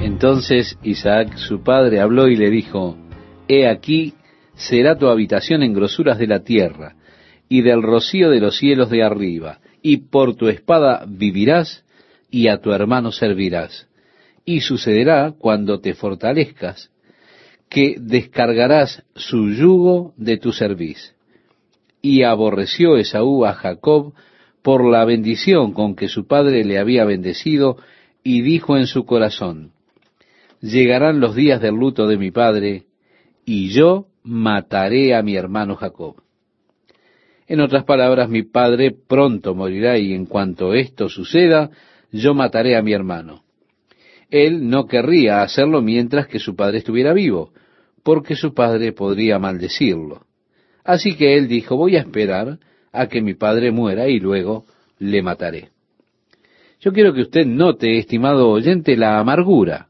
Entonces Isaac su padre habló y le dijo, He aquí será tu habitación en grosuras de la tierra, y del rocío de los cielos de arriba, y por tu espada vivirás, y a tu hermano servirás. Y sucederá cuando te fortalezcas, que descargarás su yugo de tu cerviz. Y aborreció Esaú a Jacob por la bendición con que su padre le había bendecido, y dijo en su corazón, llegarán los días del luto de mi padre, y yo mataré a mi hermano Jacob. En otras palabras, mi padre pronto morirá y en cuanto esto suceda, yo mataré a mi hermano. Él no querría hacerlo mientras que su padre estuviera vivo, porque su padre podría maldecirlo. Así que él dijo, voy a esperar a que mi padre muera y luego le mataré. Yo quiero que usted note, estimado oyente, la amargura.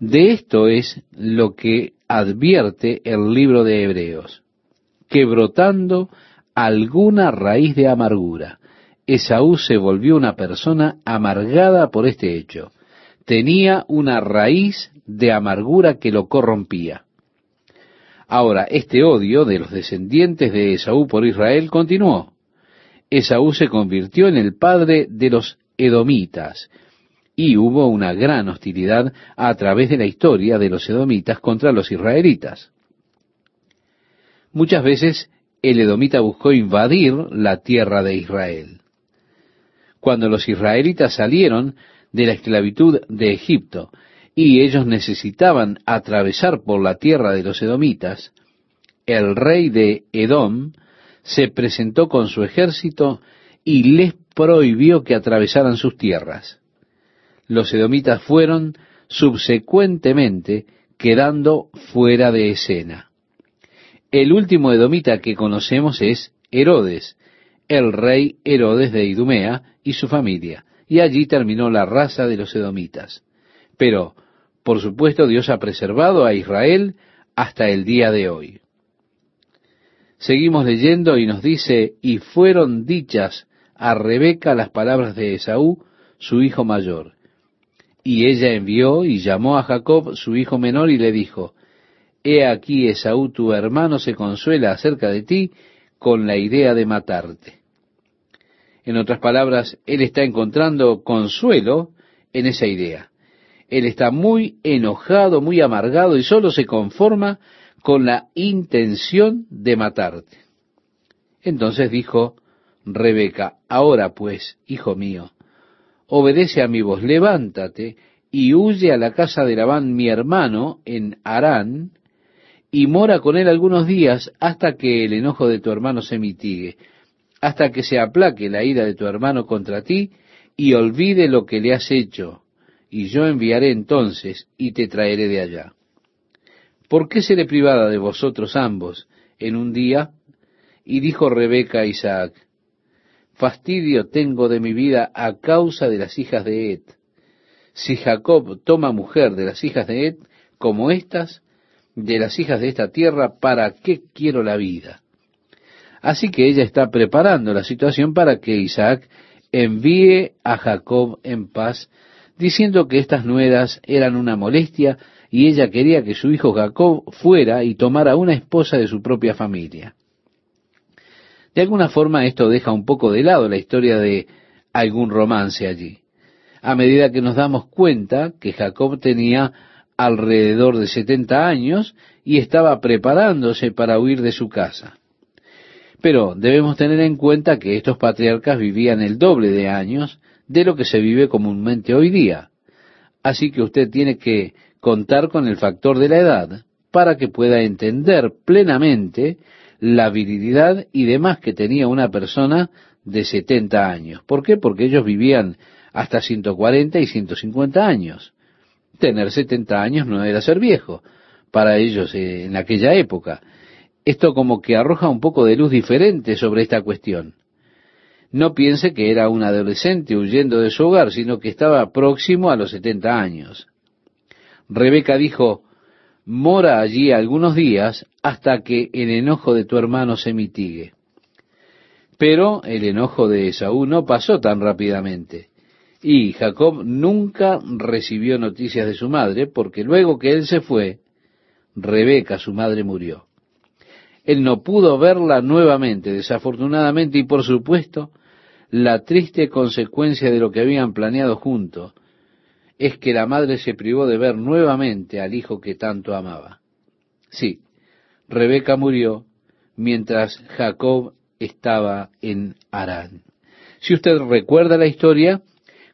De esto es lo que advierte el libro de Hebreos, que brotando alguna raíz de amargura, Esaú se volvió una persona amargada por este hecho. Tenía una raíz de amargura que lo corrompía. Ahora, este odio de los descendientes de Esaú por Israel continuó. Esaú se convirtió en el padre de los edomitas, y hubo una gran hostilidad a través de la historia de los edomitas contra los israelitas. Muchas veces el edomita buscó invadir la tierra de Israel. Cuando los israelitas salieron de la esclavitud de Egipto y ellos necesitaban atravesar por la tierra de los edomitas, el rey de Edom se presentó con su ejército y les prohibió que atravesaran sus tierras los edomitas fueron subsecuentemente quedando fuera de escena. El último edomita que conocemos es Herodes, el rey Herodes de Idumea y su familia, y allí terminó la raza de los edomitas. Pero, por supuesto, Dios ha preservado a Israel hasta el día de hoy. Seguimos leyendo y nos dice, y fueron dichas a Rebeca las palabras de Esaú, su hijo mayor, y ella envió y llamó a Jacob, su hijo menor, y le dijo, He aquí Esaú tu hermano se consuela acerca de ti con la idea de matarte. En otras palabras, él está encontrando consuelo en esa idea. Él está muy enojado, muy amargado y solo se conforma con la intención de matarte. Entonces dijo Rebeca, ahora pues, hijo mío, obedece a mi voz, levántate y huye a la casa de Labán mi hermano en Harán, y mora con él algunos días hasta que el enojo de tu hermano se mitigue, hasta que se aplaque la ira de tu hermano contra ti y olvide lo que le has hecho, y yo enviaré entonces y te traeré de allá. ¿Por qué seré privada de vosotros ambos en un día? Y dijo Rebeca a Isaac, fastidio tengo de mi vida a causa de las hijas de Ed. Si Jacob toma mujer de las hijas de Ed, como estas, de las hijas de esta tierra, ¿para qué quiero la vida? Así que ella está preparando la situación para que Isaac envíe a Jacob en paz, diciendo que estas nueras eran una molestia y ella quería que su hijo Jacob fuera y tomara una esposa de su propia familia. De alguna forma esto deja un poco de lado la historia de algún romance allí. A medida que nos damos cuenta que Jacob tenía alrededor de 70 años y estaba preparándose para huir de su casa. Pero debemos tener en cuenta que estos patriarcas vivían el doble de años de lo que se vive comúnmente hoy día. Así que usted tiene que contar con el factor de la edad para que pueda entender plenamente la virilidad y demás que tenía una persona de 70 años. ¿Por qué? Porque ellos vivían hasta 140 y 150 años. Tener 70 años no era ser viejo para ellos eh, en aquella época. Esto como que arroja un poco de luz diferente sobre esta cuestión. No piense que era un adolescente huyendo de su hogar, sino que estaba próximo a los 70 años. Rebeca dijo, mora allí algunos días hasta que el enojo de tu hermano se mitigue. Pero el enojo de Esaú no pasó tan rápidamente. Y Jacob nunca recibió noticias de su madre, porque luego que él se fue, Rebeca, su madre, murió. Él no pudo verla nuevamente, desafortunadamente, y por supuesto, la triste consecuencia de lo que habían planeado juntos es que la madre se privó de ver nuevamente al hijo que tanto amaba. Sí, Rebeca murió mientras Jacob estaba en Harán. Si usted recuerda la historia,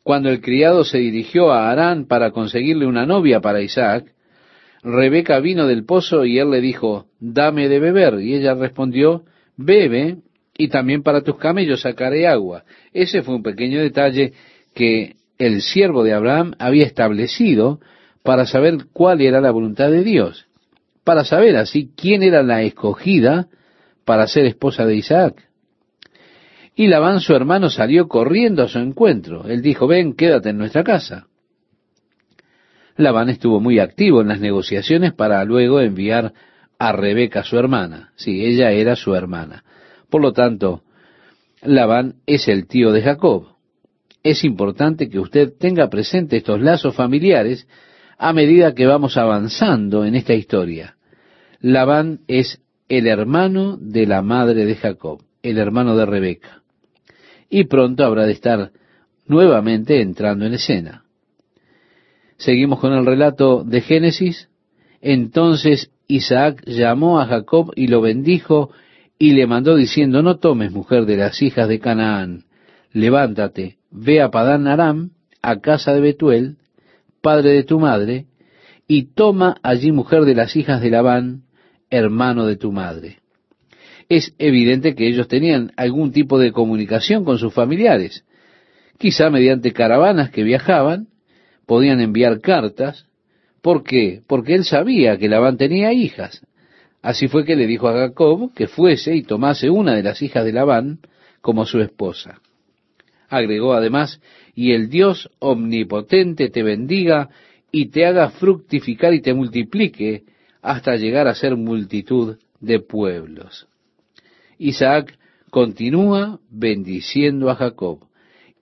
cuando el criado se dirigió a Harán para conseguirle una novia para Isaac, Rebeca vino del pozo y él le dijo, dame de beber. Y ella respondió, bebe y también para tus camellos sacaré agua. Ese fue un pequeño detalle que el siervo de Abraham había establecido para saber cuál era la voluntad de Dios, para saber así quién era la escogida para ser esposa de Isaac. Y Labán, su hermano, salió corriendo a su encuentro. Él dijo, ven, quédate en nuestra casa. Labán estuvo muy activo en las negociaciones para luego enviar a Rebeca, su hermana. Sí, ella era su hermana. Por lo tanto, Labán es el tío de Jacob. Es importante que usted tenga presente estos lazos familiares a medida que vamos avanzando en esta historia. Labán es el hermano de la madre de Jacob, el hermano de Rebeca y pronto habrá de estar nuevamente entrando en escena. Seguimos con el relato de Génesis. Entonces Isaac llamó a Jacob y lo bendijo y le mandó diciendo, no tomes mujer de las hijas de Canaán, levántate, ve a Padán Aram, a casa de Betuel, padre de tu madre, y toma allí mujer de las hijas de Labán, hermano de tu madre es evidente que ellos tenían algún tipo de comunicación con sus familiares. Quizá mediante caravanas que viajaban, podían enviar cartas. ¿Por qué? Porque él sabía que Labán tenía hijas. Así fue que le dijo a Jacob que fuese y tomase una de las hijas de Labán como su esposa. Agregó además, y el Dios omnipotente te bendiga y te haga fructificar y te multiplique hasta llegar a ser multitud de pueblos. Isaac continúa bendiciendo a Jacob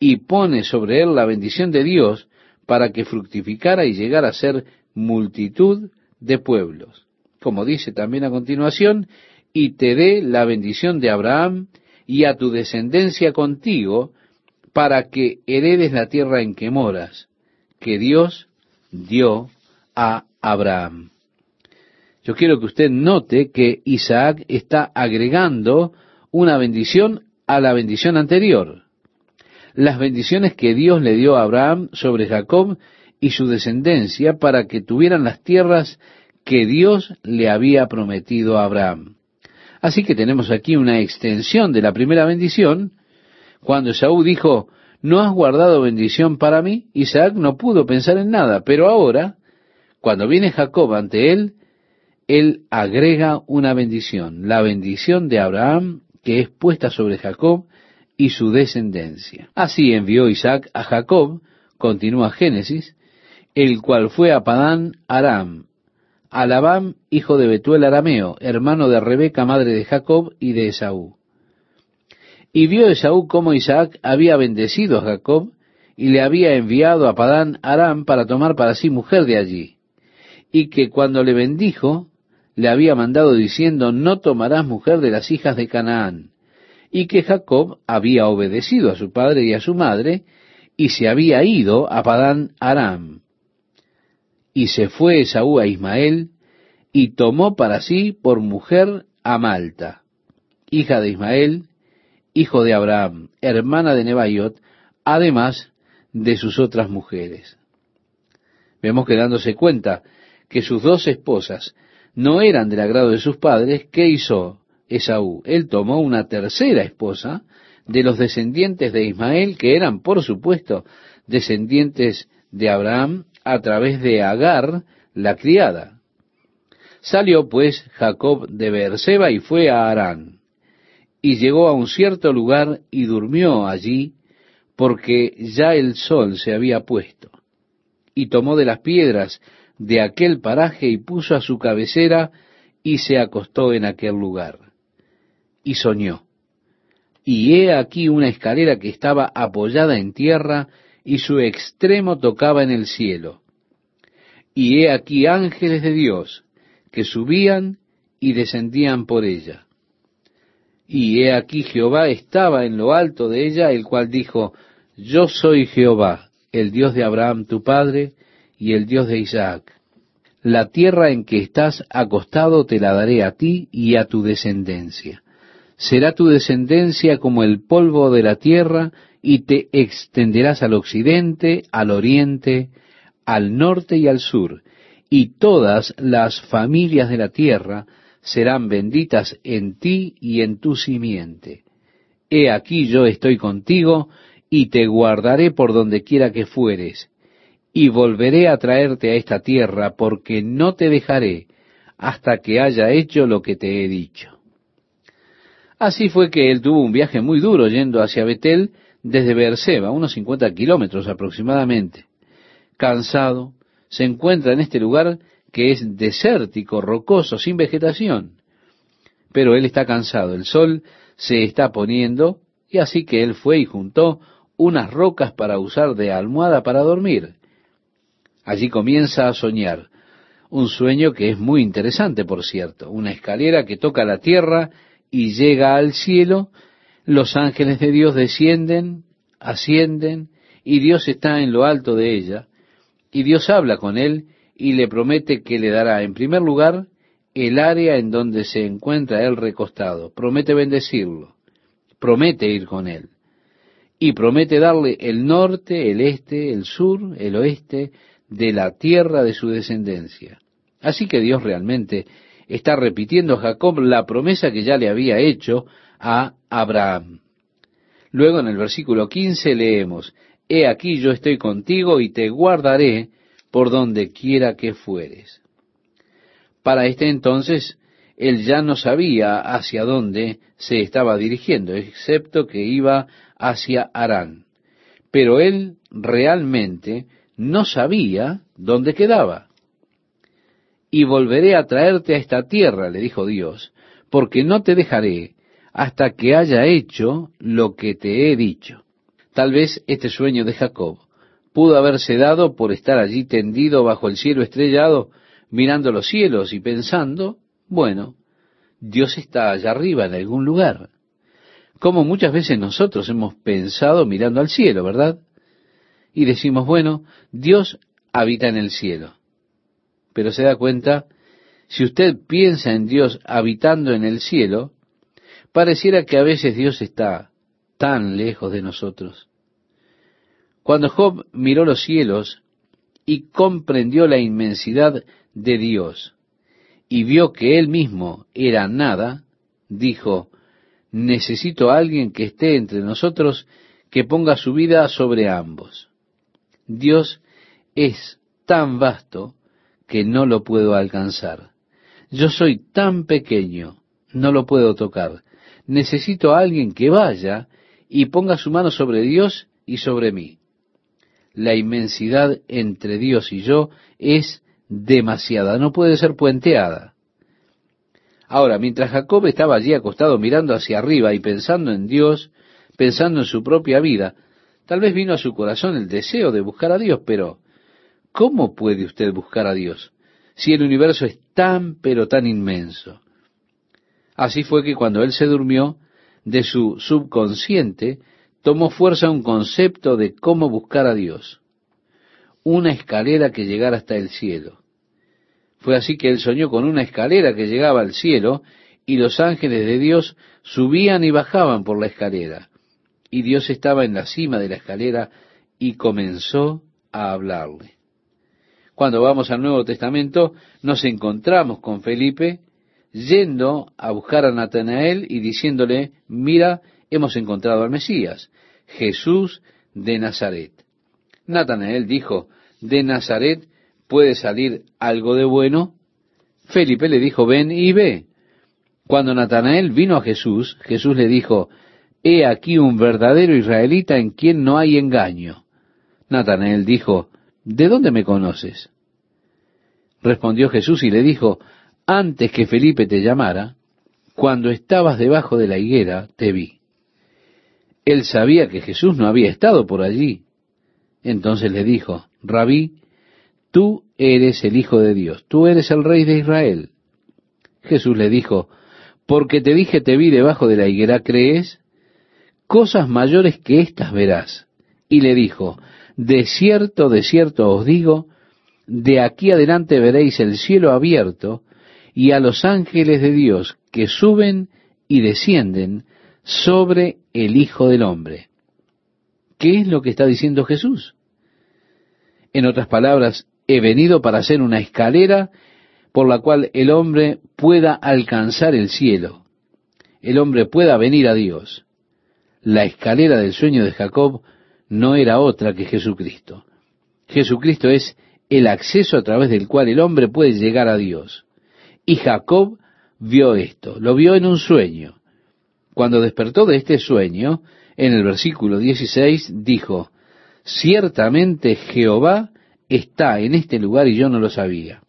y pone sobre él la bendición de Dios para que fructificara y llegara a ser multitud de pueblos. Como dice también a continuación, y te dé la bendición de Abraham y a tu descendencia contigo, para que heredes la tierra en que moras, que Dios dio a Abraham. Yo quiero que usted note que Isaac está agregando una bendición a la bendición anterior. Las bendiciones que Dios le dio a Abraham sobre Jacob y su descendencia para que tuvieran las tierras que Dios le había prometido a Abraham. Así que tenemos aquí una extensión de la primera bendición. Cuando Esaú dijo, no has guardado bendición para mí, Isaac no pudo pensar en nada, pero ahora, cuando viene Jacob ante él, él agrega una bendición, la bendición de Abraham que es puesta sobre Jacob y su descendencia. Así envió Isaac a Jacob, continúa Génesis, el cual fue a Padán Aram, a Labán, hijo de Betuel Arameo, hermano de Rebeca, madre de Jacob y de Esaú. Y vio Esaú cómo Isaac había bendecido a Jacob y le había enviado a Padán Aram para tomar para sí mujer de allí, y que cuando le bendijo, le había mandado diciendo, no tomarás mujer de las hijas de Canaán, y que Jacob había obedecido a su padre y a su madre, y se había ido a Padán Aram. Y se fue Esaú a Ismael, y tomó para sí por mujer a Malta, hija de Ismael, hijo de Abraham, hermana de Nebaiot, además de sus otras mujeres. Vemos que dándose cuenta que sus dos esposas no eran del agrado de sus padres, ¿qué hizo Esaú? Él tomó una tercera esposa de los descendientes de Ismael, que eran, por supuesto, descendientes de Abraham a través de Agar, la criada. Salió pues Jacob de Beerseba y fue a Harán, y llegó a un cierto lugar y durmió allí, porque ya el sol se había puesto. Y tomó de las piedras de aquel paraje y puso a su cabecera y se acostó en aquel lugar. Y soñó. Y he aquí una escalera que estaba apoyada en tierra y su extremo tocaba en el cielo. Y he aquí ángeles de Dios que subían y descendían por ella. Y he aquí Jehová estaba en lo alto de ella, el cual dijo, Yo soy Jehová, el Dios de Abraham tu padre, y el Dios de Isaac. La tierra en que estás acostado te la daré a ti y a tu descendencia. Será tu descendencia como el polvo de la tierra, y te extenderás al occidente, al oriente, al norte y al sur, y todas las familias de la tierra serán benditas en ti y en tu simiente. He aquí yo estoy contigo, y te guardaré por donde quiera que fueres, y volveré a traerte a esta tierra, porque no te dejaré hasta que haya hecho lo que te he dicho. Así fue que él tuvo un viaje muy duro yendo hacia Betel desde Beerseba, unos 50 kilómetros aproximadamente. Cansado, se encuentra en este lugar que es desértico, rocoso, sin vegetación. Pero él está cansado, el sol se está poniendo, y así que él fue y juntó unas rocas para usar de almohada para dormir. Allí comienza a soñar. Un sueño que es muy interesante, por cierto. Una escalera que toca la tierra y llega al cielo. Los ángeles de Dios descienden, ascienden, y Dios está en lo alto de ella. Y Dios habla con él y le promete que le dará, en primer lugar, el área en donde se encuentra él recostado. Promete bendecirlo. Promete ir con él. Y promete darle el norte, el este, el sur, el oeste, de la tierra de su descendencia. Así que Dios realmente está repitiendo a Jacob la promesa que ya le había hecho a Abraham. Luego en el versículo 15 leemos, He aquí yo estoy contigo y te guardaré por donde quiera que fueres. Para este entonces, él ya no sabía hacia dónde se estaba dirigiendo, excepto que iba hacia Arán. Pero él realmente no sabía dónde quedaba. Y volveré a traerte a esta tierra, le dijo Dios, porque no te dejaré hasta que haya hecho lo que te he dicho. Tal vez este sueño de Jacob pudo haberse dado por estar allí tendido bajo el cielo estrellado, mirando los cielos y pensando, bueno, Dios está allá arriba en algún lugar. Como muchas veces nosotros hemos pensado mirando al cielo, ¿verdad? y decimos, bueno, Dios habita en el cielo. Pero se da cuenta, si usted piensa en Dios habitando en el cielo, pareciera que a veces Dios está tan lejos de nosotros. Cuando Job miró los cielos y comprendió la inmensidad de Dios y vio que él mismo era nada, dijo, necesito a alguien que esté entre nosotros que ponga su vida sobre ambos. Dios es tan vasto que no lo puedo alcanzar. Yo soy tan pequeño, no lo puedo tocar. Necesito a alguien que vaya y ponga su mano sobre Dios y sobre mí. La inmensidad entre Dios y yo es demasiada, no puede ser puenteada. Ahora, mientras Jacob estaba allí acostado mirando hacia arriba y pensando en Dios, pensando en su propia vida, Tal vez vino a su corazón el deseo de buscar a Dios, pero ¿cómo puede usted buscar a Dios si el universo es tan, pero tan inmenso? Así fue que cuando él se durmió, de su subconsciente tomó fuerza un concepto de cómo buscar a Dios. Una escalera que llegara hasta el cielo. Fue así que él soñó con una escalera que llegaba al cielo y los ángeles de Dios subían y bajaban por la escalera y Dios estaba en la cima de la escalera y comenzó a hablarle. Cuando vamos al Nuevo Testamento, nos encontramos con Felipe yendo a buscar a Natanael y diciéndole, mira, hemos encontrado al Mesías, Jesús de Nazaret. Natanael dijo, ¿de Nazaret puede salir algo de bueno? Felipe le dijo, ven y ve. Cuando Natanael vino a Jesús, Jesús le dijo, He aquí un verdadero israelita en quien no hay engaño. Natanael dijo, ¿De dónde me conoces? Respondió Jesús y le dijo, Antes que Felipe te llamara, cuando estabas debajo de la higuera, te vi. Él sabía que Jesús no había estado por allí. Entonces le dijo, Rabí, tú eres el Hijo de Dios, tú eres el Rey de Israel. Jesús le dijo, porque te dije te vi debajo de la higuera, ¿crees? Cosas mayores que estas verás. Y le dijo, de cierto, de cierto os digo, de aquí adelante veréis el cielo abierto y a los ángeles de Dios que suben y descienden sobre el Hijo del Hombre. ¿Qué es lo que está diciendo Jesús? En otras palabras, he venido para hacer una escalera por la cual el hombre pueda alcanzar el cielo, el hombre pueda venir a Dios. La escalera del sueño de Jacob no era otra que Jesucristo. Jesucristo es el acceso a través del cual el hombre puede llegar a Dios. Y Jacob vio esto, lo vio en un sueño. Cuando despertó de este sueño, en el versículo 16 dijo, ciertamente Jehová está en este lugar y yo no lo sabía.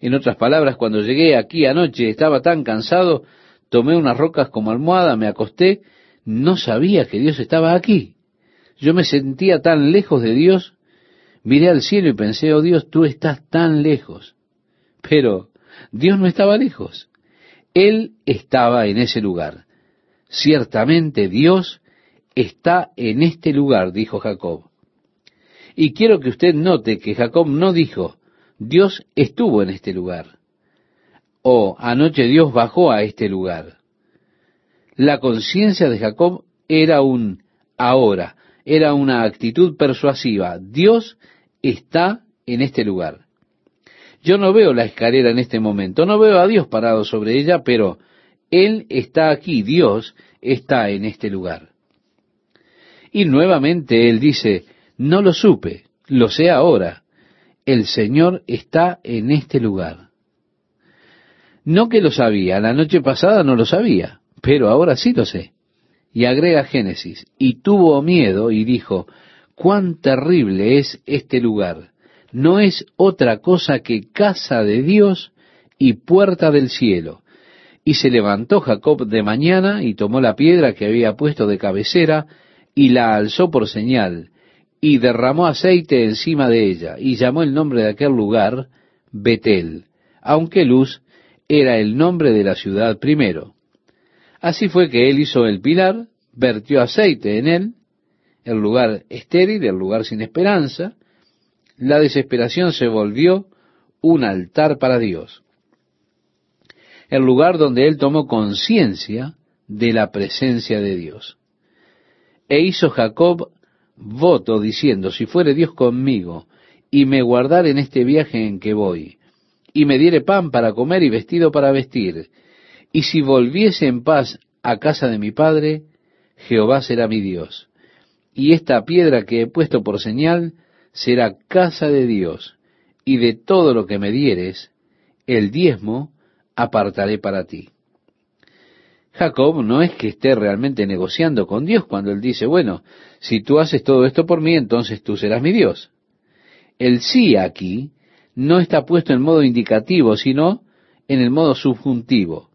En otras palabras, cuando llegué aquí anoche estaba tan cansado, tomé unas rocas como almohada, me acosté, no sabía que Dios estaba aquí. Yo me sentía tan lejos de Dios Miré al cielo y pensé, oh Dios, tú estás tan lejos. Pero Dios no estaba lejos. Él estaba en ese lugar. Ciertamente Dios está en este lugar, dijo Jacob. Y quiero que usted note que Jacob no dijo, Dios estuvo en este lugar. O anoche Dios bajó a este lugar. La conciencia de Jacob era un ahora, era una actitud persuasiva. Dios está en este lugar. Yo no veo la escalera en este momento, no veo a Dios parado sobre ella, pero Él está aquí, Dios está en este lugar. Y nuevamente Él dice, no lo supe, lo sé ahora, el Señor está en este lugar. No que lo sabía, la noche pasada no lo sabía, pero ahora sí lo sé. Y agrega Génesis, y tuvo miedo y dijo, cuán terrible es este lugar. No es otra cosa que casa de Dios y puerta del cielo. Y se levantó Jacob de mañana y tomó la piedra que había puesto de cabecera y la alzó por señal y derramó aceite encima de ella y llamó el nombre de aquel lugar Betel, aunque Luz era el nombre de la ciudad primero. Así fue que él hizo el pilar, vertió aceite en él, el lugar estéril, el lugar sin esperanza, la desesperación se volvió un altar para Dios. El lugar donde él tomó conciencia de la presencia de Dios. E hizo Jacob voto diciendo, si fuere Dios conmigo y me guardar en este viaje en que voy, y me diere pan para comer y vestido para vestir, y si volviese en paz a casa de mi padre, Jehová será mi Dios y esta piedra que he puesto por señal será casa de Dios, y de todo lo que me dieres, el diezmo apartaré para ti. Jacob no es que esté realmente negociando con Dios cuando él dice, bueno, si tú haces todo esto por mí, entonces tú serás mi Dios. El sí aquí no está puesto en modo indicativo, sino en el modo subjuntivo.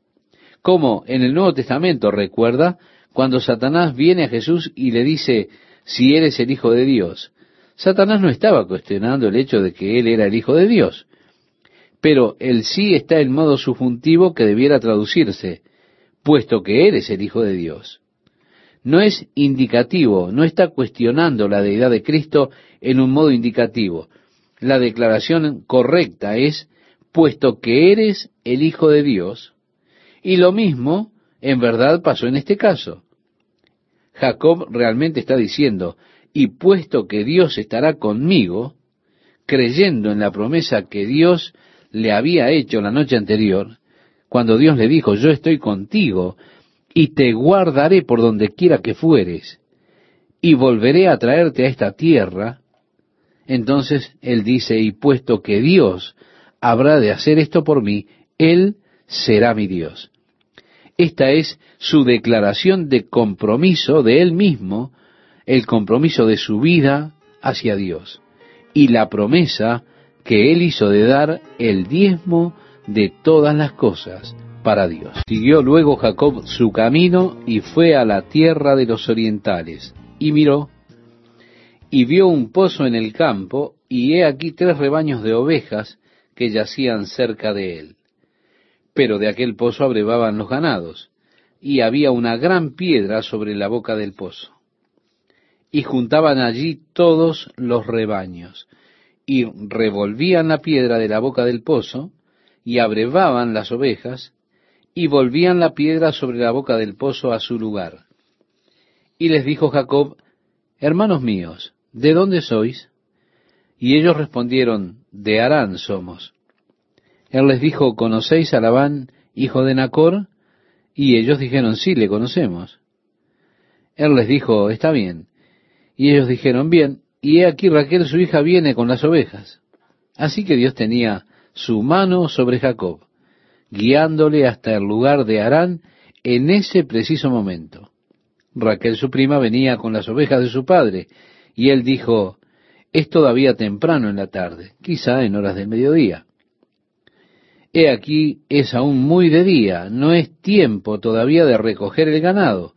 Como en el Nuevo Testamento, recuerda, cuando Satanás viene a Jesús y le dice, si eres el Hijo de Dios. Satanás no estaba cuestionando el hecho de que él era el Hijo de Dios, pero el sí está en modo subjuntivo que debiera traducirse, puesto que eres el Hijo de Dios. No es indicativo, no está cuestionando la deidad de Cristo en un modo indicativo. La declaración correcta es, puesto que eres el Hijo de Dios, y lo mismo en verdad pasó en este caso. Jacob realmente está diciendo, y puesto que Dios estará conmigo, creyendo en la promesa que Dios le había hecho la noche anterior, cuando Dios le dijo, yo estoy contigo y te guardaré por donde quiera que fueres, y volveré a traerte a esta tierra, entonces él dice, y puesto que Dios habrá de hacer esto por mí, Él será mi Dios. Esta es su declaración de compromiso de él mismo, el compromiso de su vida hacia Dios y la promesa que él hizo de dar el diezmo de todas las cosas para Dios. Siguió luego Jacob su camino y fue a la tierra de los orientales y miró y vio un pozo en el campo, y he aquí tres rebaños de ovejas que yacían cerca de él. Pero de aquel pozo abrevaban los ganados, y había una gran piedra sobre la boca del pozo. Y juntaban allí todos los rebaños, y revolvían la piedra de la boca del pozo, y abrevaban las ovejas, y volvían la piedra sobre la boca del pozo a su lugar. Y les dijo Jacob, Hermanos míos, ¿de dónde sois? Y ellos respondieron, de Harán somos. Él les dijo, ¿conocéis a Labán, hijo de Nacor? Y ellos dijeron, sí, le conocemos. Él les dijo, está bien. Y ellos dijeron, bien, y he aquí Raquel su hija viene con las ovejas. Así que Dios tenía su mano sobre Jacob, guiándole hasta el lugar de Harán en ese preciso momento. Raquel su prima venía con las ovejas de su padre, y él dijo, es todavía temprano en la tarde, quizá en horas del mediodía. He aquí es aún muy de día, no es tiempo todavía de recoger el ganado.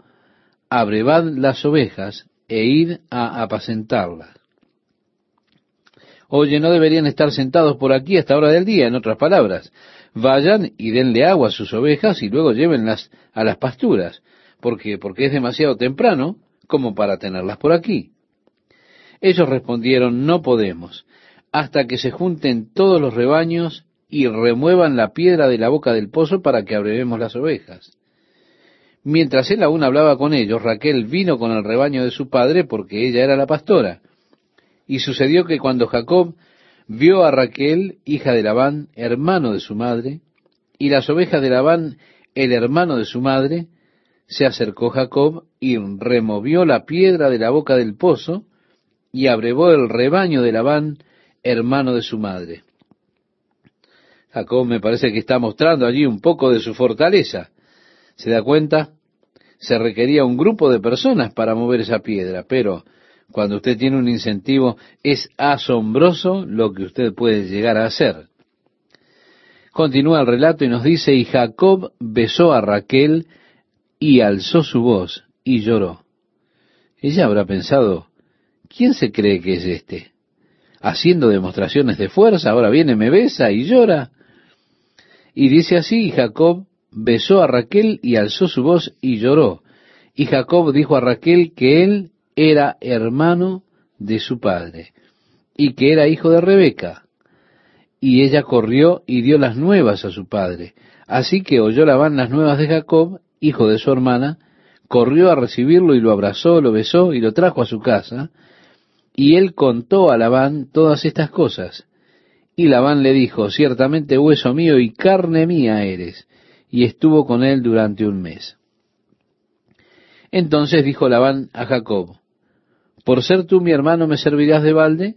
Abrevad las ovejas e id a apacentarlas. Oye, no deberían estar sentados por aquí hasta hora del día, en otras palabras. Vayan y denle agua a sus ovejas y luego llévenlas a las pasturas, porque porque es demasiado temprano como para tenerlas por aquí. Ellos respondieron, no podemos, hasta que se junten todos los rebaños y remuevan la piedra de la boca del pozo para que abrevemos las ovejas. Mientras él aún hablaba con ellos, Raquel vino con el rebaño de su padre porque ella era la pastora. Y sucedió que cuando Jacob vio a Raquel, hija de Labán, hermano de su madre, y las ovejas de Labán, el hermano de su madre, se acercó Jacob y removió la piedra de la boca del pozo y abrevó el rebaño de Labán, hermano de su madre. Jacob me parece que está mostrando allí un poco de su fortaleza. ¿Se da cuenta? Se requería un grupo de personas para mover esa piedra, pero cuando usted tiene un incentivo es asombroso lo que usted puede llegar a hacer. Continúa el relato y nos dice, y Jacob besó a Raquel y alzó su voz y lloró. Ella habrá pensado, ¿quién se cree que es este? Haciendo demostraciones de fuerza, ahora viene, me besa y llora. Y dice así, y Jacob besó a Raquel y alzó su voz y lloró. Y Jacob dijo a Raquel que él era hermano de su padre y que era hijo de Rebeca. Y ella corrió y dio las nuevas a su padre. Así que oyó Labán las nuevas de Jacob, hijo de su hermana, corrió a recibirlo y lo abrazó, lo besó y lo trajo a su casa. Y él contó a Labán todas estas cosas. Y Labán le dijo, ciertamente hueso mío y carne mía eres. Y estuvo con él durante un mes. Entonces dijo Labán a Jacob, por ser tú mi hermano me servirás de balde,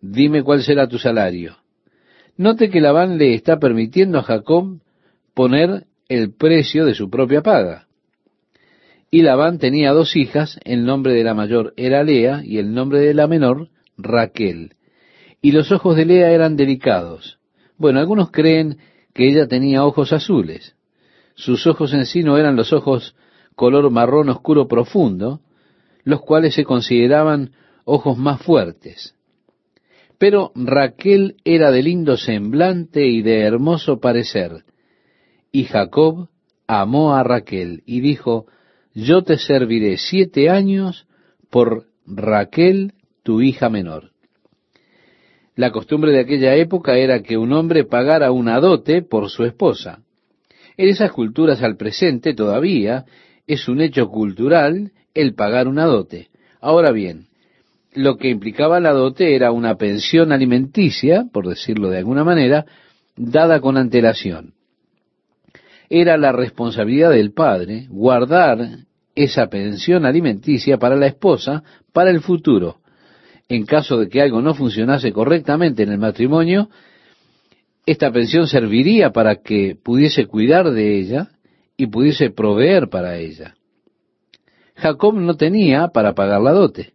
dime cuál será tu salario. Note que Labán le está permitiendo a Jacob poner el precio de su propia paga. Y Labán tenía dos hijas, el nombre de la mayor era Lea y el nombre de la menor Raquel y los ojos de Lea eran delicados. Bueno, algunos creen que ella tenía ojos azules. Sus ojos en sí no eran los ojos color marrón oscuro profundo, los cuales se consideraban ojos más fuertes. Pero Raquel era de lindo semblante y de hermoso parecer. Y Jacob amó a Raquel y dijo, yo te serviré siete años por Raquel, tu hija menor. La costumbre de aquella época era que un hombre pagara una dote por su esposa. En esas culturas al presente todavía es un hecho cultural el pagar una dote. Ahora bien, lo que implicaba la dote era una pensión alimenticia, por decirlo de alguna manera, dada con antelación. Era la responsabilidad del padre guardar esa pensión alimenticia para la esposa para el futuro en caso de que algo no funcionase correctamente en el matrimonio, esta pensión serviría para que pudiese cuidar de ella y pudiese proveer para ella. Jacob no tenía para pagar la dote.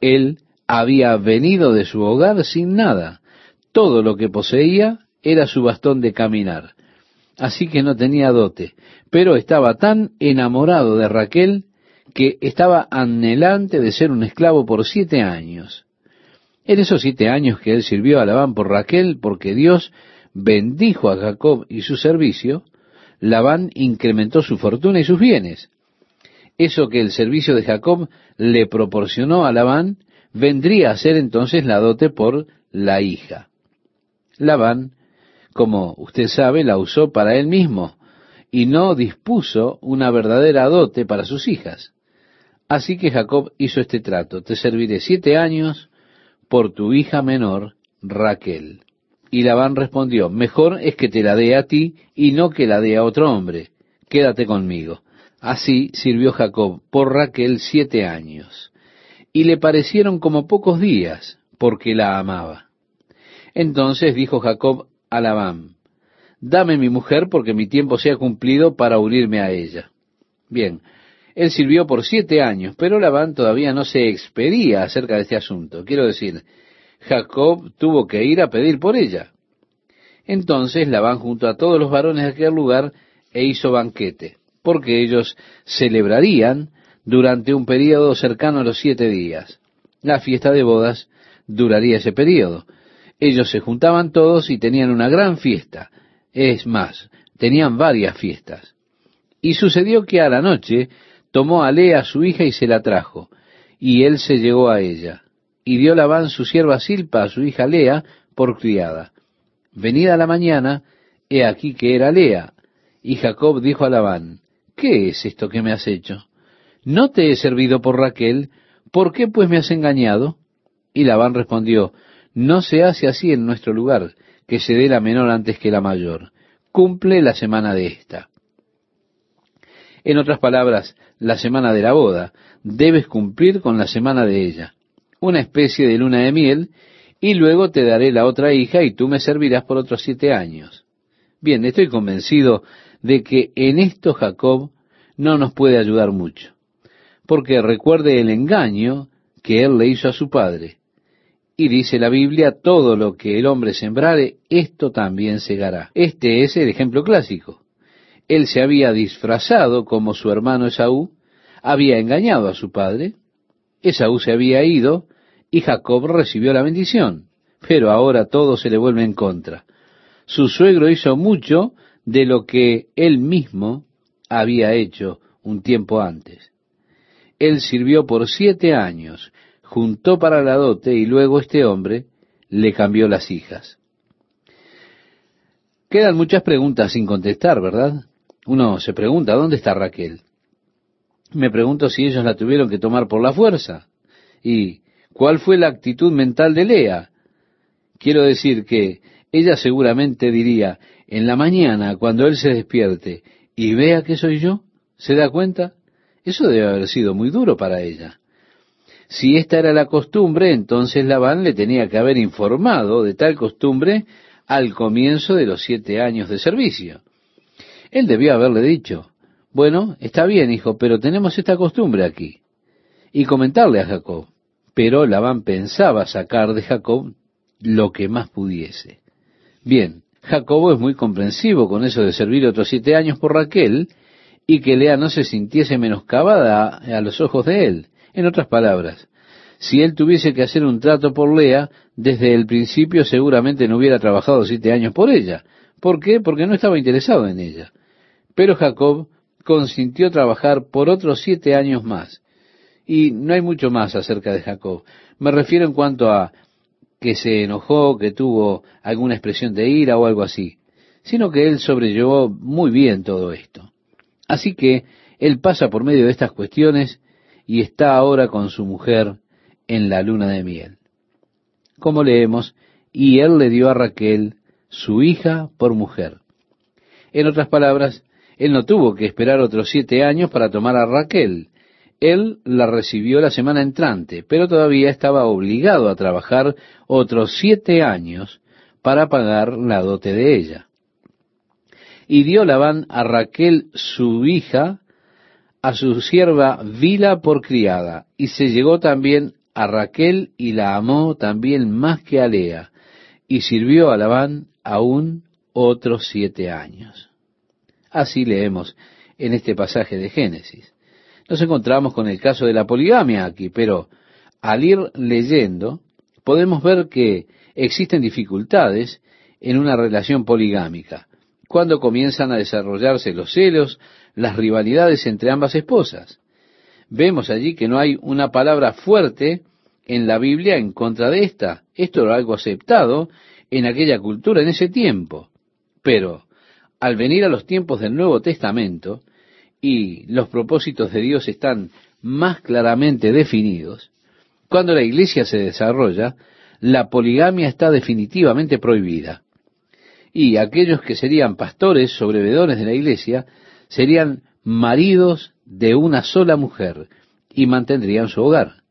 Él había venido de su hogar sin nada. Todo lo que poseía era su bastón de caminar. Así que no tenía dote, pero estaba tan enamorado de Raquel que estaba anhelante de ser un esclavo por siete años. En esos siete años que él sirvió a Labán por Raquel, porque Dios bendijo a Jacob y su servicio, Labán incrementó su fortuna y sus bienes. Eso que el servicio de Jacob le proporcionó a Labán vendría a ser entonces la dote por la hija. Labán, como usted sabe, la usó para él mismo y no dispuso una verdadera dote para sus hijas. Así que Jacob hizo este trato, te serviré siete años por tu hija menor, Raquel. Y Labán respondió, mejor es que te la dé a ti y no que la dé a otro hombre. Quédate conmigo. Así sirvió Jacob por Raquel siete años. Y le parecieron como pocos días, porque la amaba. Entonces dijo Jacob a Labán, dame mi mujer porque mi tiempo se ha cumplido para unirme a ella. Bien, él sirvió por siete años, pero Labán todavía no se expedía acerca de este asunto. Quiero decir, Jacob tuvo que ir a pedir por ella. Entonces Labán juntó a todos los varones de aquel lugar e hizo banquete, porque ellos celebrarían durante un período cercano a los siete días. La fiesta de bodas duraría ese período. Ellos se juntaban todos y tenían una gran fiesta. Es más, tenían varias fiestas. Y sucedió que a la noche tomó a Lea su hija y se la trajo, y él se llegó a ella y dio Labán su sierva Silpa a su hija Lea por criada. Venida la mañana, he aquí que era Lea. Y Jacob dijo a Labán, ¿qué es esto que me has hecho? ¿No te he servido por Raquel? ¿Por qué pues me has engañado? Y Labán respondió, no se hace así en nuestro lugar, que se dé la menor antes que la mayor. Cumple la semana de esta. En otras palabras, la semana de la boda, debes cumplir con la semana de ella una especie de luna de miel, y luego te daré la otra hija y tú me servirás por otros siete años. Bien, estoy convencido de que en esto Jacob no nos puede ayudar mucho, porque recuerde el engaño que él le hizo a su padre. Y dice la Biblia, todo lo que el hombre sembrare, esto también segará. Este es el ejemplo clásico. Él se había disfrazado como su hermano Esaú, había engañado a su padre, Esaú se había ido y Jacob recibió la bendición, pero ahora todo se le vuelve en contra. Su suegro hizo mucho de lo que él mismo había hecho un tiempo antes. Él sirvió por siete años, juntó para la dote y luego este hombre le cambió las hijas. Quedan muchas preguntas sin contestar, ¿verdad? Uno se pregunta, ¿dónde está Raquel? Me pregunto si ellos la tuvieron que tomar por la fuerza. ¿Y cuál fue la actitud mental de Lea? Quiero decir que ella seguramente diría, en la mañana, cuando él se despierte y vea que soy yo, ¿se da cuenta? Eso debe haber sido muy duro para ella. Si esta era la costumbre, entonces Labán le tenía que haber informado de tal costumbre al comienzo de los siete años de servicio. Él debió haberle dicho, bueno, está bien, hijo, pero tenemos esta costumbre aquí. Y comentarle a Jacob. Pero Labán pensaba sacar de Jacob lo que más pudiese. Bien, Jacobo es muy comprensivo con eso de servir otros siete años por Raquel y que Lea no se sintiese menoscabada a los ojos de él. En otras palabras, si él tuviese que hacer un trato por Lea, desde el principio seguramente no hubiera trabajado siete años por ella. ¿Por qué? Porque no estaba interesado en ella. Pero Jacob consintió trabajar por otros siete años más. Y no hay mucho más acerca de Jacob. Me refiero en cuanto a que se enojó, que tuvo alguna expresión de ira o algo así, sino que él sobrellevó muy bien todo esto. Así que él pasa por medio de estas cuestiones y está ahora con su mujer en la luna de miel. Como leemos, y él le dio a Raquel su hija por mujer. En otras palabras, él no tuvo que esperar otros siete años para tomar a Raquel. Él la recibió la semana entrante, pero todavía estaba obligado a trabajar otros siete años para pagar la dote de ella. Y dio Labán a Raquel su hija, a su sierva Vila por criada, y se llegó también a Raquel y la amó también más que a Lea, y sirvió a Labán aún otros siete años. Así leemos en este pasaje de Génesis. Nos encontramos con el caso de la poligamia aquí, pero al ir leyendo podemos ver que existen dificultades en una relación poligámica, cuando comienzan a desarrollarse los celos, las rivalidades entre ambas esposas. Vemos allí que no hay una palabra fuerte en la Biblia en contra de esta. Esto era algo aceptado en aquella cultura, en ese tiempo. Pero al venir a los tiempos del Nuevo Testamento, y los propósitos de Dios están más claramente definidos, cuando la iglesia se desarrolla, la poligamia está definitivamente prohibida. Y aquellos que serían pastores, sobrevedores de la iglesia, serían maridos de una sola mujer y mantendrían su hogar.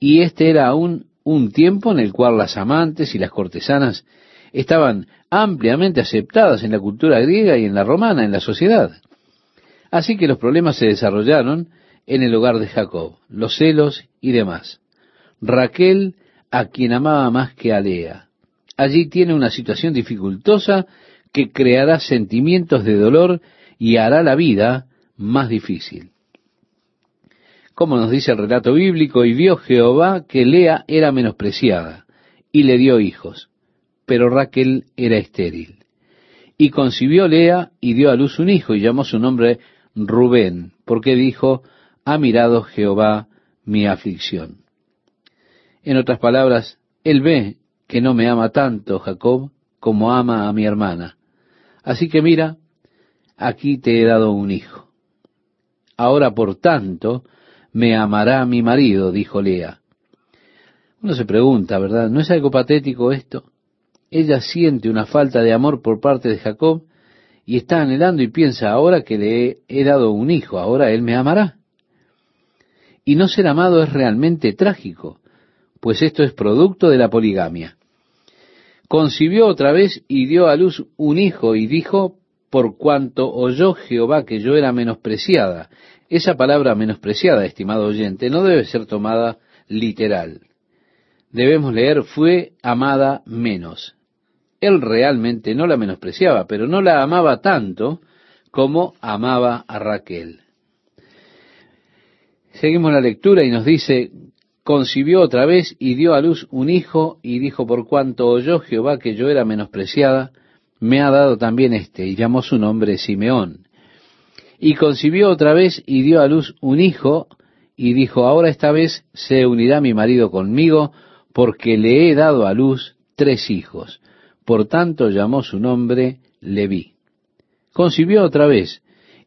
Y este era aún un tiempo en el cual las amantes y las cortesanas estaban ampliamente aceptadas en la cultura griega y en la romana, en la sociedad. Así que los problemas se desarrollaron en el hogar de Jacob, los celos y demás. Raquel, a quien amaba más que a Lea. Allí tiene una situación dificultosa que creará sentimientos de dolor y hará la vida más difícil. Como nos dice el relato bíblico, y vio Jehová que Lea era menospreciada, y le dio hijos, pero Raquel era estéril. Y concibió Lea y dio a luz un hijo, y llamó su nombre Rubén, porque dijo, ha mirado Jehová mi aflicción. En otras palabras, él ve que no me ama tanto Jacob como ama a mi hermana. Así que mira, aquí te he dado un hijo. Ahora, por tanto, me amará mi marido, dijo Lea. Uno se pregunta, ¿verdad? ¿No es algo patético esto? Ella siente una falta de amor por parte de Jacob y está anhelando y piensa, ahora que le he, dado un hijo, ahora él me amará. Y no ser amado es realmente trágico, pues esto es producto de la poligamia. Concibió otra vez y dio a luz un hijo y dijo, por cuanto oyó Jehová que yo era menospreciada. Esa palabra menospreciada, estimado oyente, no debe ser tomada literal. Debemos leer fue amada menos él realmente no la menospreciaba, pero no la amaba tanto como amaba a Raquel. Seguimos la lectura y nos dice, concibió otra vez y dio a luz un hijo y dijo, por cuanto oyó Jehová que yo era menospreciada, me ha dado también este, y llamó su nombre Simeón. Y concibió otra vez y dio a luz un hijo y dijo, ahora esta vez se unirá mi marido conmigo, porque le he dado a luz tres hijos. Por tanto llamó su nombre Leví. Concibió otra vez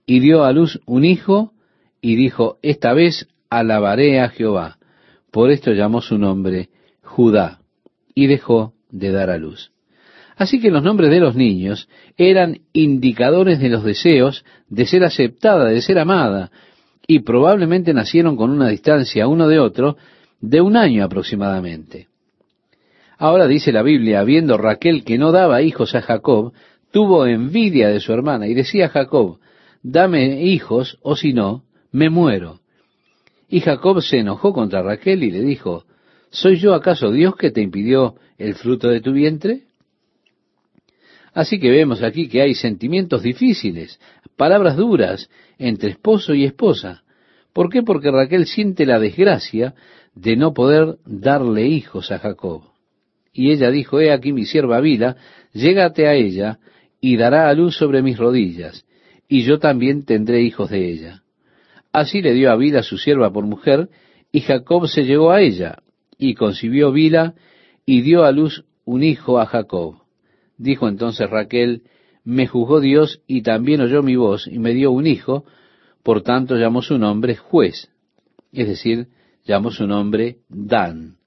y dio a luz un hijo y dijo, esta vez alabaré a Jehová. Por esto llamó su nombre Judá y dejó de dar a luz. Así que los nombres de los niños eran indicadores de los deseos de ser aceptada, de ser amada, y probablemente nacieron con una distancia uno de otro de un año aproximadamente. Ahora dice la Biblia, viendo Raquel que no daba hijos a Jacob, tuvo envidia de su hermana y decía a Jacob, dame hijos o si no, me muero. Y Jacob se enojó contra Raquel y le dijo, ¿soy yo acaso Dios que te impidió el fruto de tu vientre? Así que vemos aquí que hay sentimientos difíciles, palabras duras entre esposo y esposa. ¿Por qué? Porque Raquel siente la desgracia de no poder darle hijos a Jacob. Y ella dijo, he aquí mi sierva Vila, llégate a ella, y dará a luz sobre mis rodillas, y yo también tendré hijos de ella. Así le dio a Vila su sierva por mujer, y Jacob se llegó a ella, y concibió Vila, y dio a luz un hijo a Jacob. Dijo entonces Raquel, me juzgó Dios, y también oyó mi voz, y me dio un hijo, por tanto llamó su nombre juez, es decir, llamó su nombre Dan.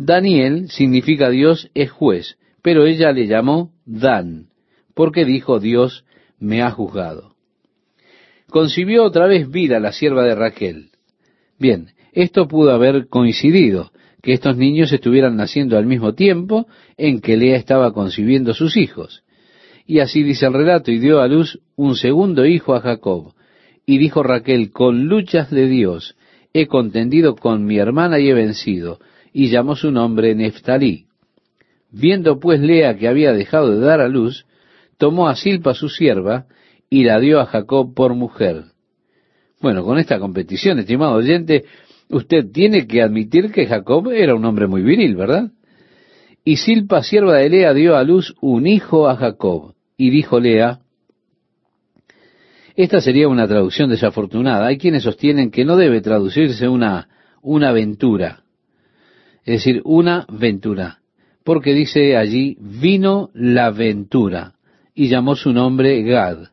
Daniel significa Dios es juez, pero ella le llamó Dan, porque dijo Dios me ha juzgado. Concibió otra vez vida la sierva de Raquel. Bien, esto pudo haber coincidido, que estos niños estuvieran naciendo al mismo tiempo en que Lea estaba concibiendo sus hijos. Y así dice el relato, y dio a luz un segundo hijo a Jacob. Y dijo Raquel, con luchas de Dios he contendido con mi hermana y he vencido y llamó su nombre Neftalí. Viendo pues Lea que había dejado de dar a luz, tomó a Silpa su sierva y la dio a Jacob por mujer. Bueno, con esta competición, estimado oyente, usted tiene que admitir que Jacob era un hombre muy viril, ¿verdad? Y Silpa, sierva de Lea, dio a luz un hijo a Jacob. Y dijo Lea, esta sería una traducción desafortunada. Hay quienes sostienen que no debe traducirse una, una aventura. Es decir, una ventura. Porque dice allí, vino la ventura. Y llamó su nombre Gad.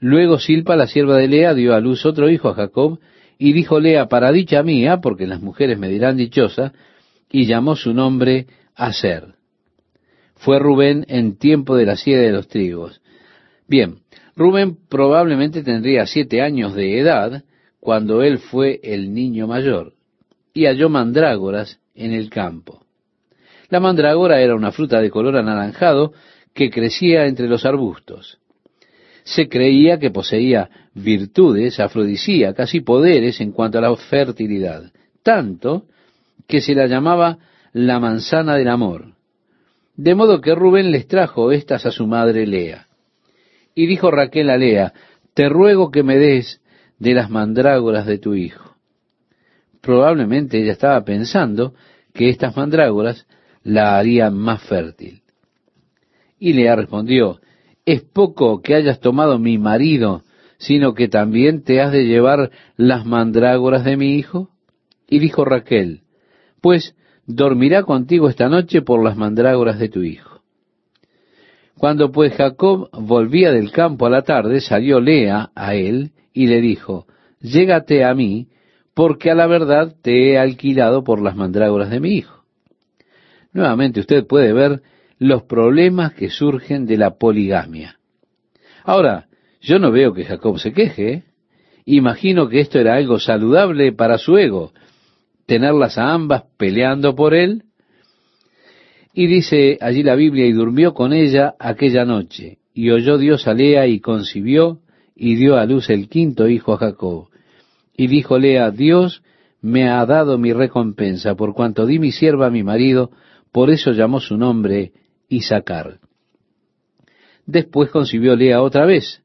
Luego Silpa, la sierva de Lea, dio a luz otro hijo a Jacob, y dijo Lea, para dicha mía, porque las mujeres me dirán dichosa, y llamó su nombre Aser. Fue Rubén en tiempo de la siega de los trigos. Bien, Rubén probablemente tendría siete años de edad cuando él fue el niño mayor, y halló mandrágoras en el campo. La mandrágora era una fruta de color anaranjado que crecía entre los arbustos. Se creía que poseía virtudes afrodisíacas y poderes en cuanto a la fertilidad, tanto que se la llamaba la manzana del amor. De modo que Rubén les trajo estas a su madre Lea. Y dijo Raquel a Lea, te ruego que me des de las mandrágoras de tu hijo. Probablemente ella estaba pensando que estas mandrágoras la harían más fértil. Y Lea respondió, es poco que hayas tomado mi marido, sino que también te has de llevar las mandrágoras de mi hijo. Y dijo Raquel, pues dormirá contigo esta noche por las mandrágoras de tu hijo. Cuando pues Jacob volvía del campo a la tarde, salió Lea a él y le dijo, Llégate a mí, porque a la verdad te he alquilado por las mandrágoras de mi hijo. Nuevamente usted puede ver los problemas que surgen de la poligamia. Ahora, yo no veo que Jacob se queje. ¿eh? Imagino que esto era algo saludable para su ego, tenerlas a ambas peleando por él y dice allí la Biblia, y durmió con ella aquella noche, y oyó Dios a Lea y concibió, y dio a luz el quinto hijo a Jacob. Y dijo Lea, Dios me ha dado mi recompensa, por cuanto di mi sierva a mi marido, por eso llamó su nombre Isaacar. Después concibió Lea otra vez,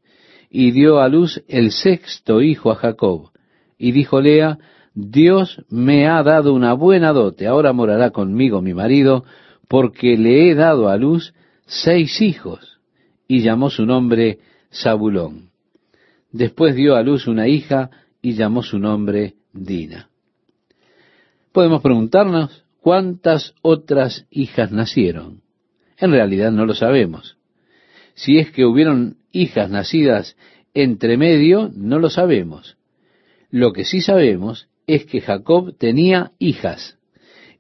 y dio a luz el sexto hijo a Jacob. Y dijo Lea, Dios me ha dado una buena dote, ahora morará conmigo mi marido, porque le he dado a luz seis hijos, y llamó su nombre Zabulón. Después dio a luz una hija y llamó su nombre Dina. Podemos preguntarnos cuántas otras hijas nacieron. En realidad no lo sabemos. Si es que hubieron hijas nacidas entre medio, no lo sabemos. Lo que sí sabemos es que Jacob tenía hijas.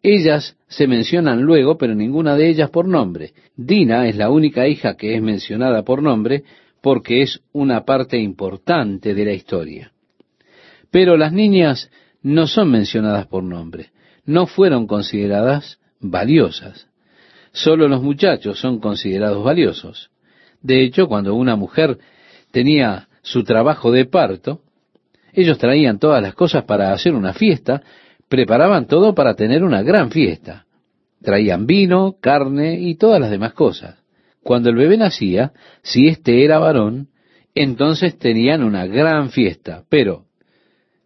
Ellas se mencionan luego, pero ninguna de ellas por nombre. Dina es la única hija que es mencionada por nombre porque es una parte importante de la historia. Pero las niñas no son mencionadas por nombre, no fueron consideradas valiosas. Solo los muchachos son considerados valiosos. De hecho, cuando una mujer tenía su trabajo de parto, ellos traían todas las cosas para hacer una fiesta, preparaban todo para tener una gran fiesta. Traían vino, carne y todas las demás cosas. Cuando el bebé nacía, si éste era varón, entonces tenían una gran fiesta. Pero,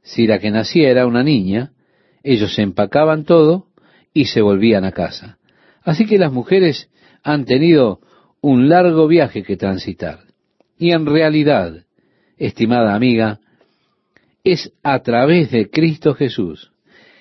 si la que nacía era una niña, ellos se empacaban todo y se volvían a casa. Así que las mujeres han tenido un largo viaje que transitar. Y en realidad, estimada amiga, es a través de Cristo Jesús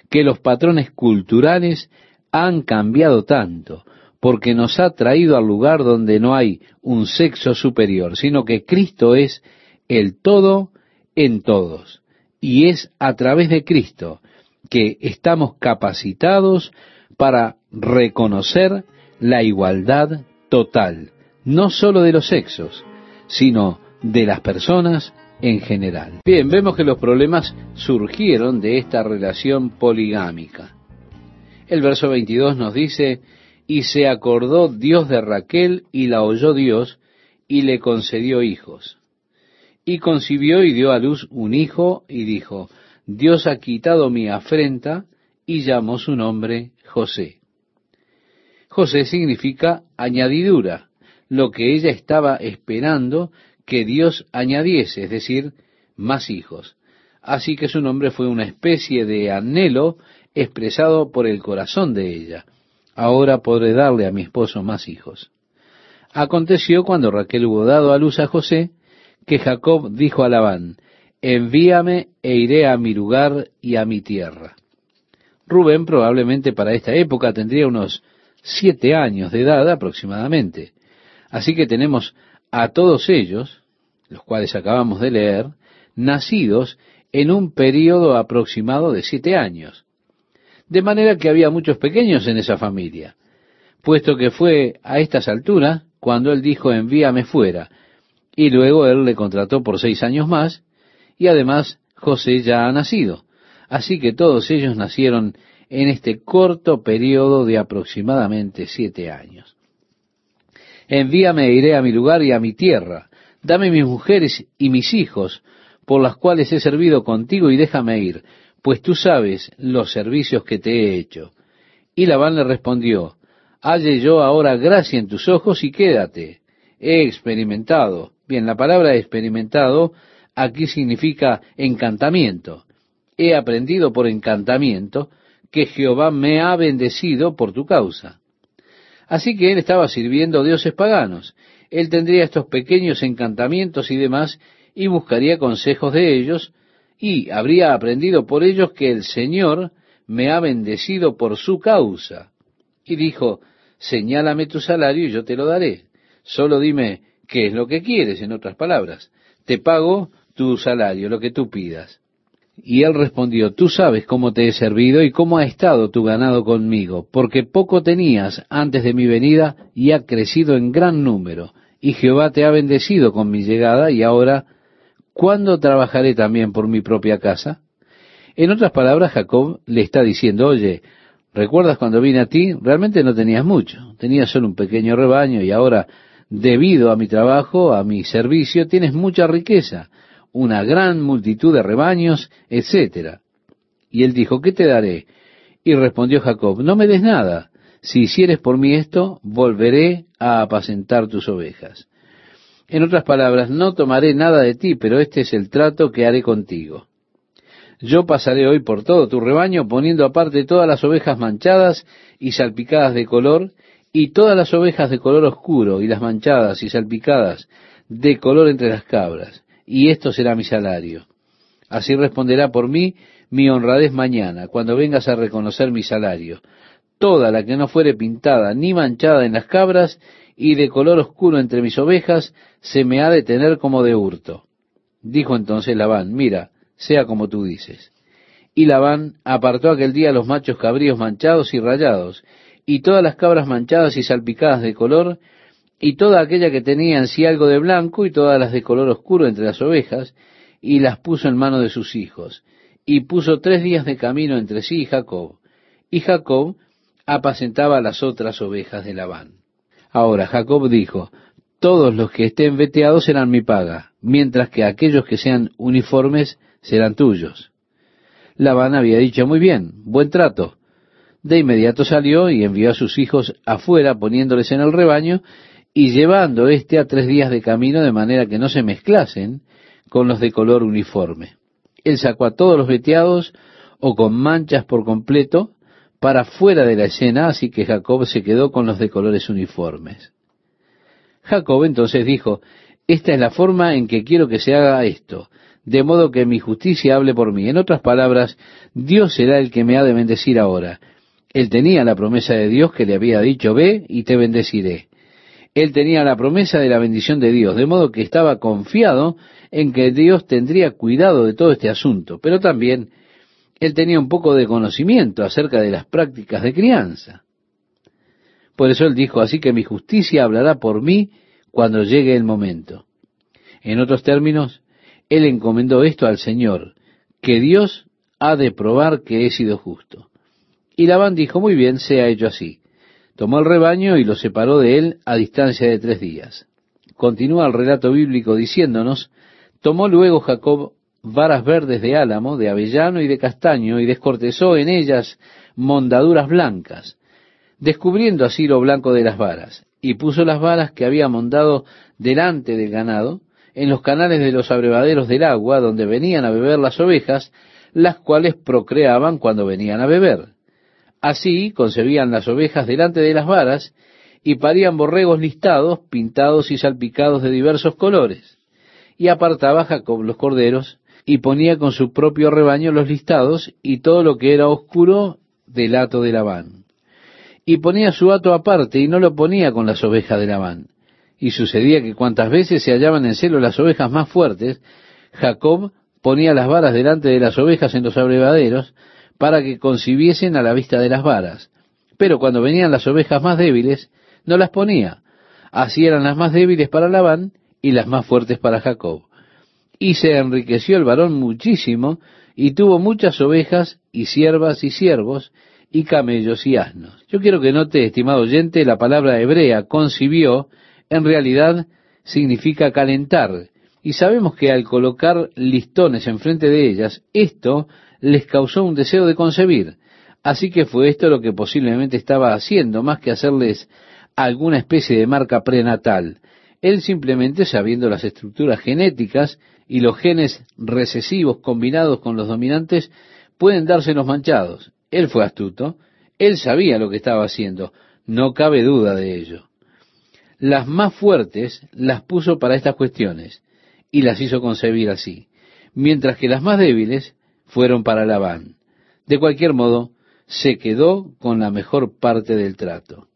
que los patrones culturales han cambiado tanto, porque nos ha traído al lugar donde no hay un sexo superior, sino que Cristo es el todo en todos. Y es a través de Cristo que estamos capacitados para reconocer la igualdad total, no sólo de los sexos, sino de las personas en general. Bien, vemos que los problemas surgieron de esta relación poligámica. El verso 22 nos dice, y se acordó Dios de Raquel y la oyó Dios y le concedió hijos. Y concibió y dio a luz un hijo y dijo, Dios ha quitado mi afrenta y llamó su nombre José. José significa añadidura, lo que ella estaba esperando que Dios añadiese, es decir, más hijos. así que su nombre fue una especie de anhelo expresado por el corazón de ella. Ahora podré darle a mi esposo más hijos. Aconteció cuando Raquel hubo dado a luz a José, que Jacob dijo a Labán, envíame e iré a mi lugar y a mi tierra. Rubén probablemente para esta época tendría unos siete años de edad aproximadamente. Así que tenemos a todos ellos, los cuales acabamos de leer, nacidos en un periodo aproximado de siete años. De manera que había muchos pequeños en esa familia, puesto que fue a estas alturas cuando él dijo envíame fuera, y luego él le contrató por seis años más, y además José ya ha nacido. Así que todos ellos nacieron en este corto periodo de aproximadamente siete años. Envíame e iré a mi lugar y a mi tierra. Dame mis mujeres y mis hijos, por las cuales he servido contigo, y déjame ir, pues tú sabes los servicios que te he hecho. Y Labán le respondió, halle yo ahora gracia en tus ojos y quédate. He experimentado. Bien, la palabra experimentado aquí significa encantamiento. He aprendido por encantamiento que Jehová me ha bendecido por tu causa. Así que él estaba sirviendo dioses paganos. Él tendría estos pequeños encantamientos y demás y buscaría consejos de ellos y habría aprendido por ellos que el Señor me ha bendecido por su causa. Y dijo, señálame tu salario y yo te lo daré. Solo dime qué es lo que quieres, en otras palabras. Te pago tu salario, lo que tú pidas. Y él respondió, tú sabes cómo te he servido y cómo ha estado tu ganado conmigo, porque poco tenías antes de mi venida y ha crecido en gran número, y Jehová te ha bendecido con mi llegada y ahora ¿cuándo trabajaré también por mi propia casa? En otras palabras, Jacob le está diciendo, oye, ¿recuerdas cuando vine a ti? Realmente no tenías mucho, tenías solo un pequeño rebaño y ahora, debido a mi trabajo, a mi servicio, tienes mucha riqueza, una gran multitud de rebaños, etcétera. Y él dijo, ¿qué te daré? Y respondió Jacob, no me des nada. Si hicieres por mí esto, volveré a apacentar tus ovejas. En otras palabras, no tomaré nada de ti, pero este es el trato que haré contigo. Yo pasaré hoy por todo tu rebaño, poniendo aparte todas las ovejas manchadas y salpicadas de color, y todas las ovejas de color oscuro, y las manchadas y salpicadas de color entre las cabras, y esto será mi salario. Así responderá por mí mi honradez mañana, cuando vengas a reconocer mi salario. Toda la que no fuere pintada ni manchada en las cabras, y de color oscuro entre mis ovejas, se me ha de tener como de hurto. Dijo entonces Labán, mira, sea como tú dices. Y Labán apartó aquel día los machos cabríos manchados y rayados, y todas las cabras manchadas y salpicadas de color, y toda aquella que tenía en sí algo de blanco, y todas las de color oscuro entre las ovejas, y las puso en mano de sus hijos, y puso tres días de camino entre sí y Jacob, y Jacob apacentaba las otras ovejas de Labán. Ahora Jacob dijo, todos los que estén veteados serán mi paga, mientras que aquellos que sean uniformes serán tuyos. Labán había dicho muy bien, buen trato. De inmediato salió y envió a sus hijos afuera poniéndoles en el rebaño y llevando éste a tres días de camino de manera que no se mezclasen con los de color uniforme. Él sacó a todos los veteados o con manchas por completo para fuera de la escena, así que Jacob se quedó con los de colores uniformes. Jacob entonces dijo, esta es la forma en que quiero que se haga esto, de modo que mi justicia hable por mí. En otras palabras, Dios será el que me ha de bendecir ahora. Él tenía la promesa de Dios que le había dicho, ve y te bendeciré. Él tenía la promesa de la bendición de Dios, de modo que estaba confiado en que Dios tendría cuidado de todo este asunto, pero también él tenía un poco de conocimiento acerca de las prácticas de crianza. Por eso él dijo, así que mi justicia hablará por mí cuando llegue el momento. En otros términos, él encomendó esto al Señor, que Dios ha de probar que he sido justo. Y Labán dijo, muy bien, sea hecho así. Tomó el rebaño y lo separó de él a distancia de tres días. Continúa el relato bíblico diciéndonos, tomó luego Jacob varas verdes de álamo, de avellano y de castaño, y descortezó en ellas mondaduras blancas, descubriendo así lo blanco de las varas, y puso las varas que había mondado delante del ganado, en los canales de los abrevaderos del agua, donde venían a beber las ovejas, las cuales procreaban cuando venían a beber. Así concebían las ovejas delante de las varas, y parían borregos listados, pintados y salpicados de diversos colores. Y apartaba Jacob los corderos, y ponía con su propio rebaño los listados, y todo lo que era oscuro del hato de Labán. Y ponía su hato aparte, y no lo ponía con las ovejas de Labán. Y sucedía que cuantas veces se hallaban en celo las ovejas más fuertes, Jacob ponía las varas delante de las ovejas en los abrevaderos, para que concibiesen a la vista de las varas. Pero cuando venían las ovejas más débiles, no las ponía. Así eran las más débiles para Labán y las más fuertes para Jacob. Y se enriqueció el varón muchísimo, y tuvo muchas ovejas, y siervas y siervos, y camellos y asnos. Yo quiero que note, estimado oyente, la palabra hebrea concibió, en realidad significa calentar, y sabemos que al colocar listones enfrente de ellas, esto les causó un deseo de concebir. Así que fue esto lo que posiblemente estaba haciendo, más que hacerles alguna especie de marca prenatal. Él simplemente, sabiendo las estructuras genéticas y los genes recesivos combinados con los dominantes, pueden darse los manchados. Él fue astuto, él sabía lo que estaba haciendo, no cabe duda de ello. Las más fuertes las puso para estas cuestiones y las hizo concebir así, mientras que las más débiles fueron para Labán. De cualquier modo, se quedó con la mejor parte del trato.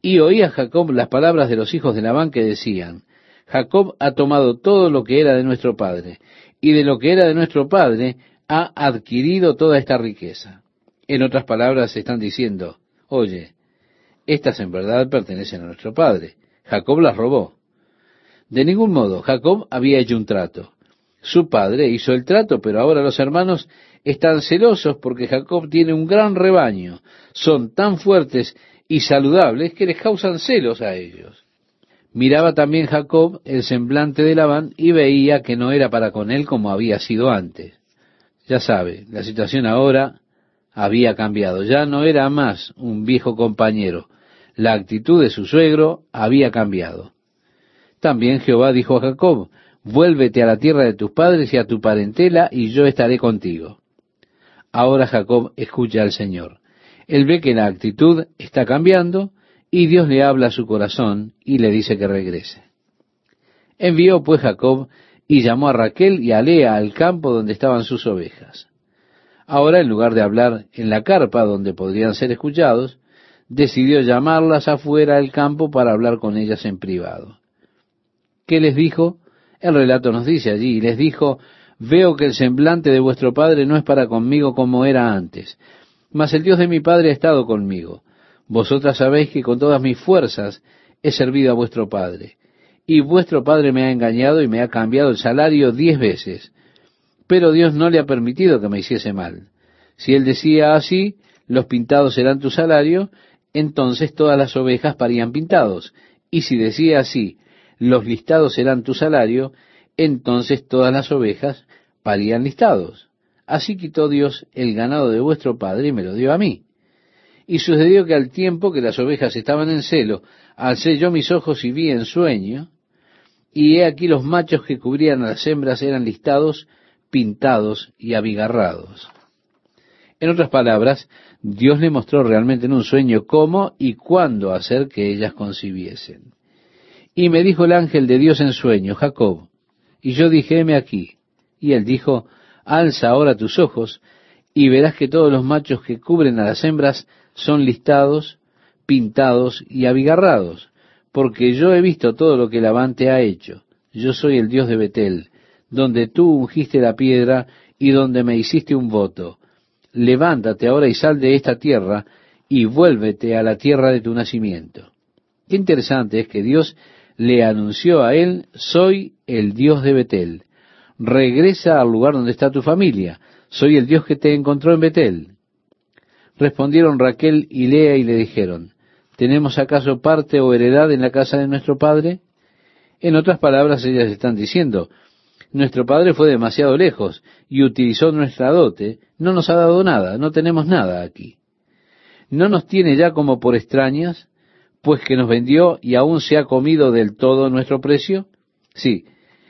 Y oía Jacob las palabras de los hijos de Labán que decían, Jacob ha tomado todo lo que era de nuestro padre, y de lo que era de nuestro padre ha adquirido toda esta riqueza. En otras palabras, están diciendo, oye, estas en verdad pertenecen a nuestro padre. Jacob las robó. De ningún modo, Jacob había hecho un trato. Su padre hizo el trato, pero ahora los hermanos están celosos porque Jacob tiene un gran rebaño. Son tan fuertes y saludables que les causan celos a ellos. Miraba también Jacob el semblante de Labán y veía que no era para con él como había sido antes. Ya sabe, la situación ahora había cambiado. Ya no era más un viejo compañero. La actitud de su suegro había cambiado. También Jehová dijo a Jacob, vuélvete a la tierra de tus padres y a tu parentela, y yo estaré contigo. Ahora Jacob escucha al Señor. Él ve que la actitud está cambiando y Dios le habla a su corazón y le dice que regrese. Envió pues Jacob y llamó a Raquel y a Lea al campo donde estaban sus ovejas. Ahora, en lugar de hablar en la carpa donde podrían ser escuchados, decidió llamarlas afuera del campo para hablar con ellas en privado. ¿Qué les dijo? El relato nos dice allí, les dijo, veo que el semblante de vuestro padre no es para conmigo como era antes, mas el Dios de mi Padre ha estado conmigo. Vosotras sabéis que con todas mis fuerzas he servido a vuestro Padre. Y vuestro Padre me ha engañado y me ha cambiado el salario diez veces. Pero Dios no le ha permitido que me hiciese mal. Si él decía así, los pintados serán tu salario, entonces todas las ovejas parían pintados. Y si decía así, los listados serán tu salario, entonces todas las ovejas parían listados. Así quitó Dios el ganado de vuestro padre y me lo dio a mí. Y sucedió que al tiempo que las ovejas estaban en celo, alcé yo mis ojos y vi en sueño, y he aquí los machos que cubrían a las hembras eran listados, pintados y abigarrados. En otras palabras, Dios le mostró realmente en un sueño cómo y cuándo hacer que ellas concibiesen. Y me dijo el ángel de Dios en sueño, Jacob. Y yo dije, aquí. Y él dijo, alza ahora tus ojos y verás que todos los machos que cubren a las hembras son listados, pintados y abigarrados, porque yo he visto todo lo que Labán te ha hecho. Yo soy el Dios de Betel, donde tú ungiste la piedra y donde me hiciste un voto. Levántate ahora y sal de esta tierra y vuélvete a la tierra de tu nacimiento. Qué interesante es que Dios le anunció a él, soy el Dios de Betel regresa al lugar donde está tu familia. Soy el Dios que te encontró en Betel. Respondieron Raquel y Lea y le dijeron, ¿tenemos acaso parte o heredad en la casa de nuestro padre? En otras palabras, ellas están diciendo, nuestro padre fue demasiado lejos y utilizó nuestra dote, no nos ha dado nada, no tenemos nada aquí. ¿No nos tiene ya como por extrañas, pues que nos vendió y aún se ha comido del todo nuestro precio? Sí,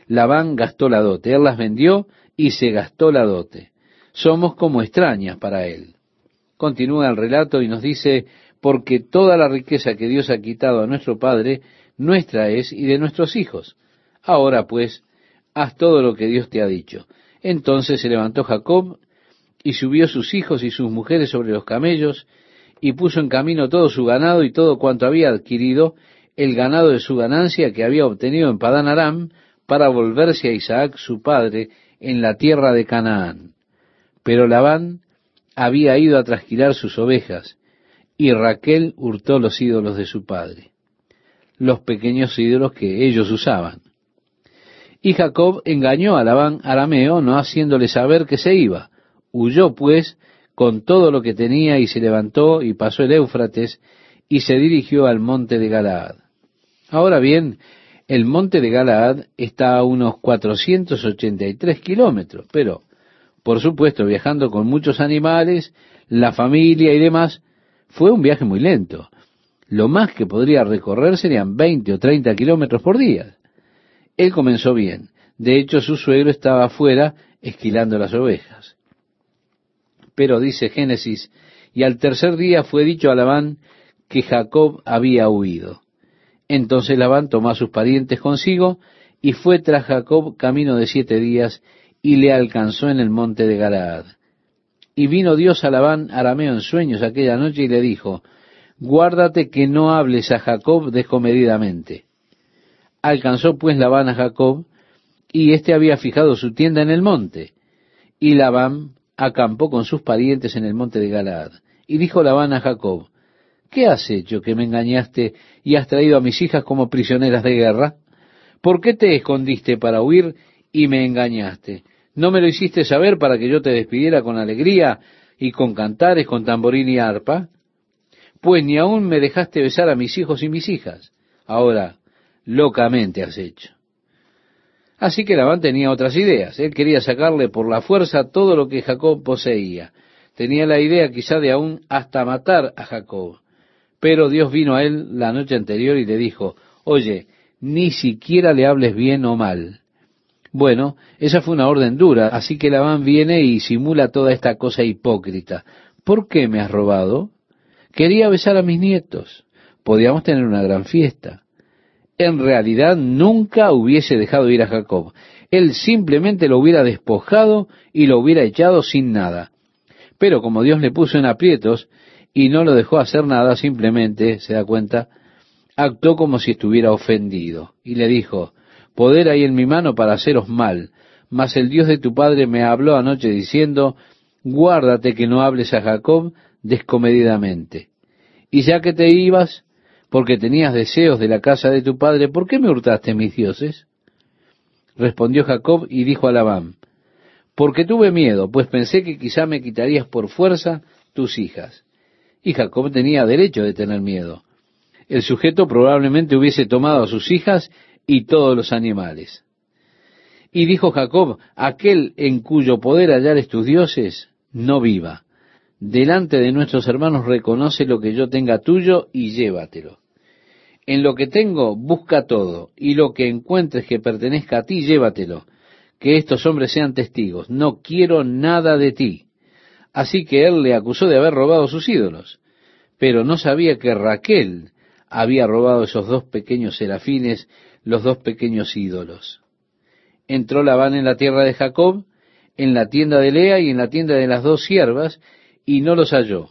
Labán gastó la dote, él las vendió y se gastó la dote. Somos como extrañas para él. Continúa el relato y nos dice, porque toda la riqueza que Dios ha quitado a nuestro Padre, nuestra es y de nuestros hijos. Ahora pues, haz todo lo que Dios te ha dicho. Entonces se levantó Jacob y subió sus hijos y sus mujeres sobre los camellos y puso en camino todo su ganado y todo cuanto había adquirido, el ganado de su ganancia que había obtenido en Padán Aram, para volverse a Isaac su padre en la tierra de Canaán. Pero Labán había ido a trasquilar sus ovejas, y Raquel hurtó los ídolos de su padre, los pequeños ídolos que ellos usaban. Y Jacob engañó a Labán arameo, no haciéndole saber que se iba. Huyó, pues, con todo lo que tenía y se levantó y pasó el Éufrates y se dirigió al monte de Galaad. Ahora bien, el monte de Galaad está a unos 483 kilómetros, pero, por supuesto, viajando con muchos animales, la familia y demás, fue un viaje muy lento. Lo más que podría recorrer serían 20 o 30 kilómetros por día. Él comenzó bien. De hecho, su suegro estaba afuera esquilando las ovejas. Pero dice Génesis, y al tercer día fue dicho a Labán que Jacob había huido. Entonces Labán tomó a sus parientes consigo y fue tras Jacob camino de siete días y le alcanzó en el monte de Galaad. Y vino Dios a Labán arameo en sueños aquella noche y le dijo, guárdate que no hables a Jacob descomedidamente. Alcanzó pues Labán a Jacob, y éste había fijado su tienda en el monte. Y Labán acampó con sus parientes en el monte de Galaad. Y dijo Labán a Jacob, ¿qué has hecho que me engañaste y has traído a mis hijas como prisioneras de guerra? ¿Por qué te escondiste para huir y me engañaste? ¿No me lo hiciste saber para que yo te despidiera con alegría y con cantares, con tamborín y arpa? Pues ni aún me dejaste besar a mis hijos y mis hijas. Ahora, locamente has hecho. Así que Labán tenía otras ideas. Él quería sacarle por la fuerza todo lo que Jacob poseía. Tenía la idea quizá de aún hasta matar a Jacob. Pero Dios vino a él la noche anterior y le dijo, oye, ni siquiera le hables bien o mal. Bueno, esa fue una orden dura, así que Labán viene y simula toda esta cosa hipócrita. ¿Por qué me has robado? Quería besar a mis nietos. Podíamos tener una gran fiesta en realidad nunca hubiese dejado ir a Jacob. Él simplemente lo hubiera despojado y lo hubiera echado sin nada. Pero como Dios le puso en aprietos y no lo dejó hacer nada, simplemente, se da cuenta, actuó como si estuviera ofendido y le dijo, poder hay en mi mano para haceros mal, mas el Dios de tu padre me habló anoche diciendo, guárdate que no hables a Jacob descomedidamente. Y ya que te ibas, porque tenías deseos de la casa de tu padre, ¿por qué me hurtaste mis dioses? Respondió Jacob y dijo a Labán, porque tuve miedo, pues pensé que quizá me quitarías por fuerza tus hijas. Y Jacob tenía derecho de tener miedo. El sujeto probablemente hubiese tomado a sus hijas y todos los animales. Y dijo Jacob, aquel en cuyo poder hallares tus dioses, no viva delante de nuestros hermanos reconoce lo que yo tenga tuyo y llévatelo. En lo que tengo, busca todo, y lo que encuentres que pertenezca a ti, llévatelo. Que estos hombres sean testigos. No quiero nada de ti. Así que él le acusó de haber robado sus ídolos. Pero no sabía que Raquel había robado esos dos pequeños serafines, los dos pequeños ídolos. Entró Labán en la tierra de Jacob, en la tienda de Lea y en la tienda de las dos siervas, y no los halló.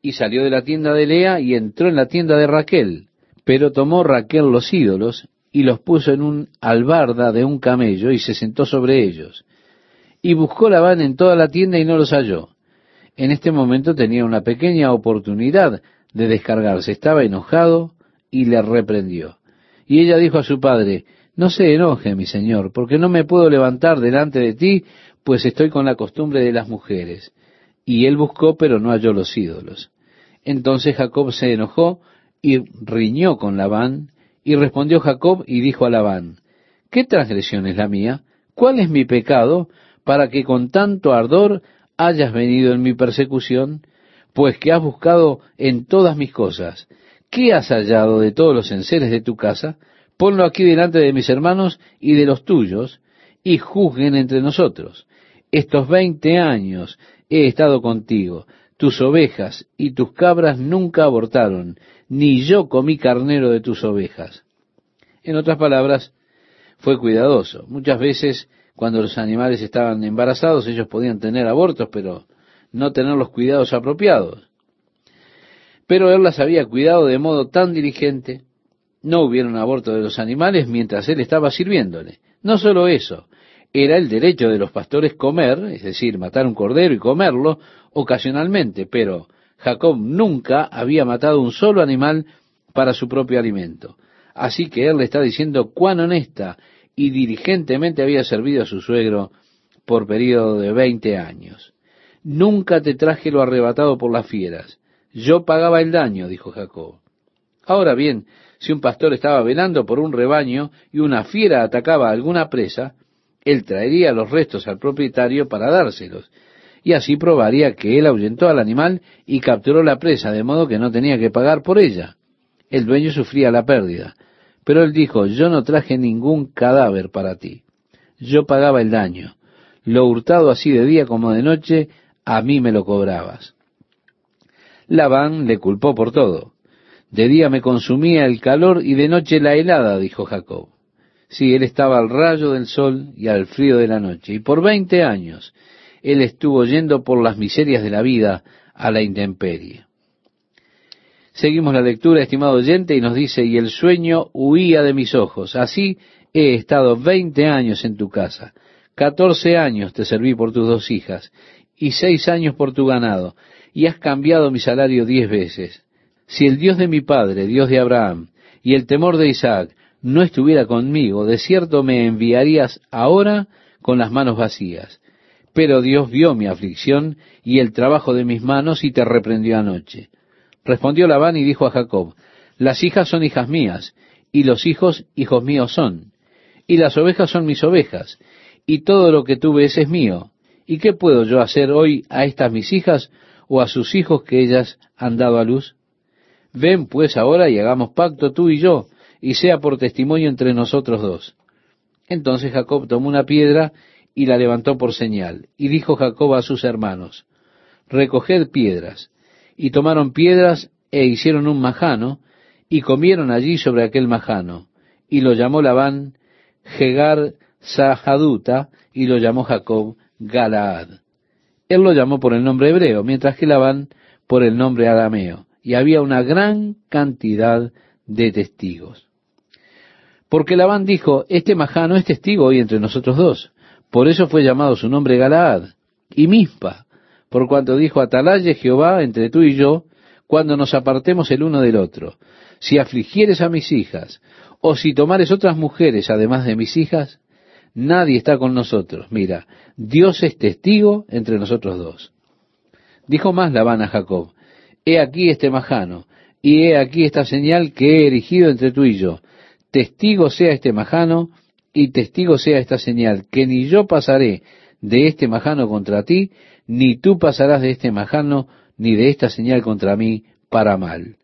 Y salió de la tienda de Lea y entró en la tienda de Raquel. Pero tomó Raquel los ídolos y los puso en un albarda de un camello y se sentó sobre ellos. Y buscó Labán en toda la tienda y no los halló. En este momento tenía una pequeña oportunidad de descargarse. Estaba enojado y le reprendió. Y ella dijo a su padre, no se enoje, mi señor, porque no me puedo levantar delante de ti, pues estoy con la costumbre de las mujeres. Y él buscó, pero no halló los ídolos. Entonces Jacob se enojó y riñó con Labán, y respondió Jacob y dijo a Labán, ¿qué transgresión es la mía? ¿Cuál es mi pecado para que con tanto ardor hayas venido en mi persecución? Pues que has buscado en todas mis cosas. ¿Qué has hallado de todos los enseres de tu casa? Ponlo aquí delante de mis hermanos y de los tuyos, y juzguen entre nosotros. Estos veinte años he estado contigo, tus ovejas y tus cabras nunca abortaron, ni yo comí carnero de tus ovejas. En otras palabras, fue cuidadoso. Muchas veces, cuando los animales estaban embarazados, ellos podían tener abortos, pero no tener los cuidados apropiados. Pero él las había cuidado de modo tan diligente, no hubieron aborto de los animales mientras él estaba sirviéndole. No solo eso, era el derecho de los pastores comer, es decir, matar un cordero y comerlo ocasionalmente, pero Jacob nunca había matado un solo animal para su propio alimento. Así que él le está diciendo cuán honesta y diligentemente había servido a su suegro por periodo de veinte años. Nunca te traje lo arrebatado por las fieras. Yo pagaba el daño, dijo Jacob. Ahora bien, si un pastor estaba velando por un rebaño y una fiera atacaba a alguna presa, él traería los restos al propietario para dárselos, y así probaría que él ahuyentó al animal y capturó la presa, de modo que no tenía que pagar por ella. El dueño sufría la pérdida, pero él dijo, yo no traje ningún cadáver para ti, yo pagaba el daño, lo hurtado así de día como de noche, a mí me lo cobrabas. Labán le culpó por todo. De día me consumía el calor y de noche la helada, dijo Jacob. Sí, él estaba al rayo del sol y al frío de la noche. Y por veinte años él estuvo yendo por las miserias de la vida a la intemperie. Seguimos la lectura, estimado oyente, y nos dice, y el sueño huía de mis ojos. Así he estado veinte años en tu casa. Catorce años te serví por tus dos hijas, y seis años por tu ganado, y has cambiado mi salario diez veces. Si el Dios de mi padre, Dios de Abraham, y el temor de Isaac, no estuviera conmigo, de cierto me enviarías ahora con las manos vacías. Pero Dios vio mi aflicción y el trabajo de mis manos y te reprendió anoche. Respondió Labán y dijo a Jacob, las hijas son hijas mías, y los hijos hijos míos son, y las ovejas son mis ovejas, y todo lo que tú ves es mío. ¿Y qué puedo yo hacer hoy a estas mis hijas o a sus hijos que ellas han dado a luz? Ven pues ahora y hagamos pacto tú y yo, y sea por testimonio entre nosotros dos. Entonces Jacob tomó una piedra y la levantó por señal, y dijo Jacob a sus hermanos, recoged piedras, y tomaron piedras e hicieron un majano, y comieron allí sobre aquel majano, y lo llamó Labán Jegar Sahaduta, y lo llamó Jacob Galaad. Él lo llamó por el nombre hebreo, mientras que Labán por el nombre arameo, y había una gran cantidad de testigos. Porque Labán dijo, este majano es testigo hoy entre nosotros dos. Por eso fue llamado su nombre Galaad, y Mispa, por cuanto dijo, atalaye Jehová entre tú y yo, cuando nos apartemos el uno del otro. Si afligieres a mis hijas, o si tomares otras mujeres además de mis hijas, nadie está con nosotros. Mira, Dios es testigo entre nosotros dos. Dijo más Labán a Jacob, he aquí este majano, y he aquí esta señal que he erigido entre tú y yo. Testigo sea este majano, y testigo sea esta señal, que ni yo pasaré de este majano contra ti, ni tú pasarás de este majano, ni de esta señal contra mí, para mal.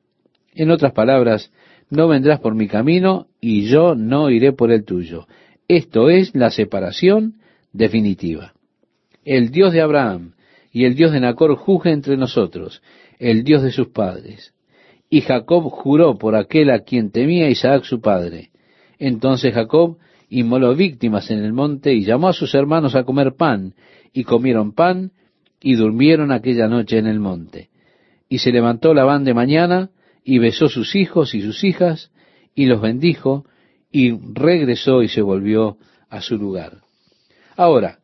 En otras palabras, no vendrás por mi camino, y yo no iré por el tuyo. Esto es la separación definitiva. El Dios de Abraham y el Dios de Nacor juzgue entre nosotros, el Dios de sus padres. Y Jacob juró por aquel a quien temía Isaac su padre. Entonces Jacob inmoló víctimas en el monte y llamó a sus hermanos a comer pan, y comieron pan, y durmieron aquella noche en el monte. Y se levantó Labán de mañana, y besó sus hijos y sus hijas, y los bendijo, y regresó y se volvió a su lugar. Ahora,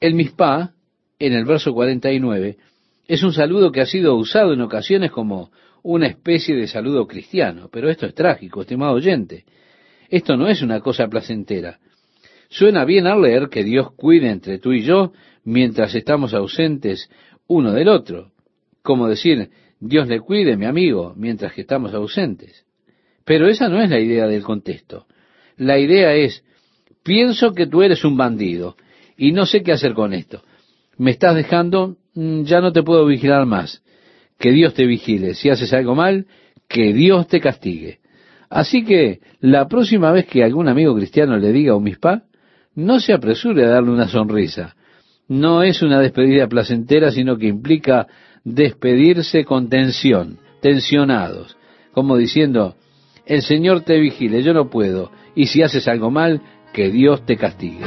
el mispá, en el verso 49, es un saludo que ha sido usado en ocasiones como una especie de saludo cristiano, pero esto es trágico, estimado oyente. Esto no es una cosa placentera. Suena bien al leer que Dios cuide entre tú y yo mientras estamos ausentes uno del otro. Como decir, Dios le cuide, mi amigo, mientras que estamos ausentes. Pero esa no es la idea del contexto. La idea es, pienso que tú eres un bandido y no sé qué hacer con esto. Me estás dejando, mm, ya no te puedo vigilar más. Que Dios te vigile. Si haces algo mal, que Dios te castigue. Así que la próxima vez que algún amigo cristiano le diga umispa, no se apresure a darle una sonrisa. No es una despedida placentera, sino que implica despedirse con tensión, tensionados, como diciendo, el Señor te vigile, yo no puedo, y si haces algo mal, que Dios te castigue.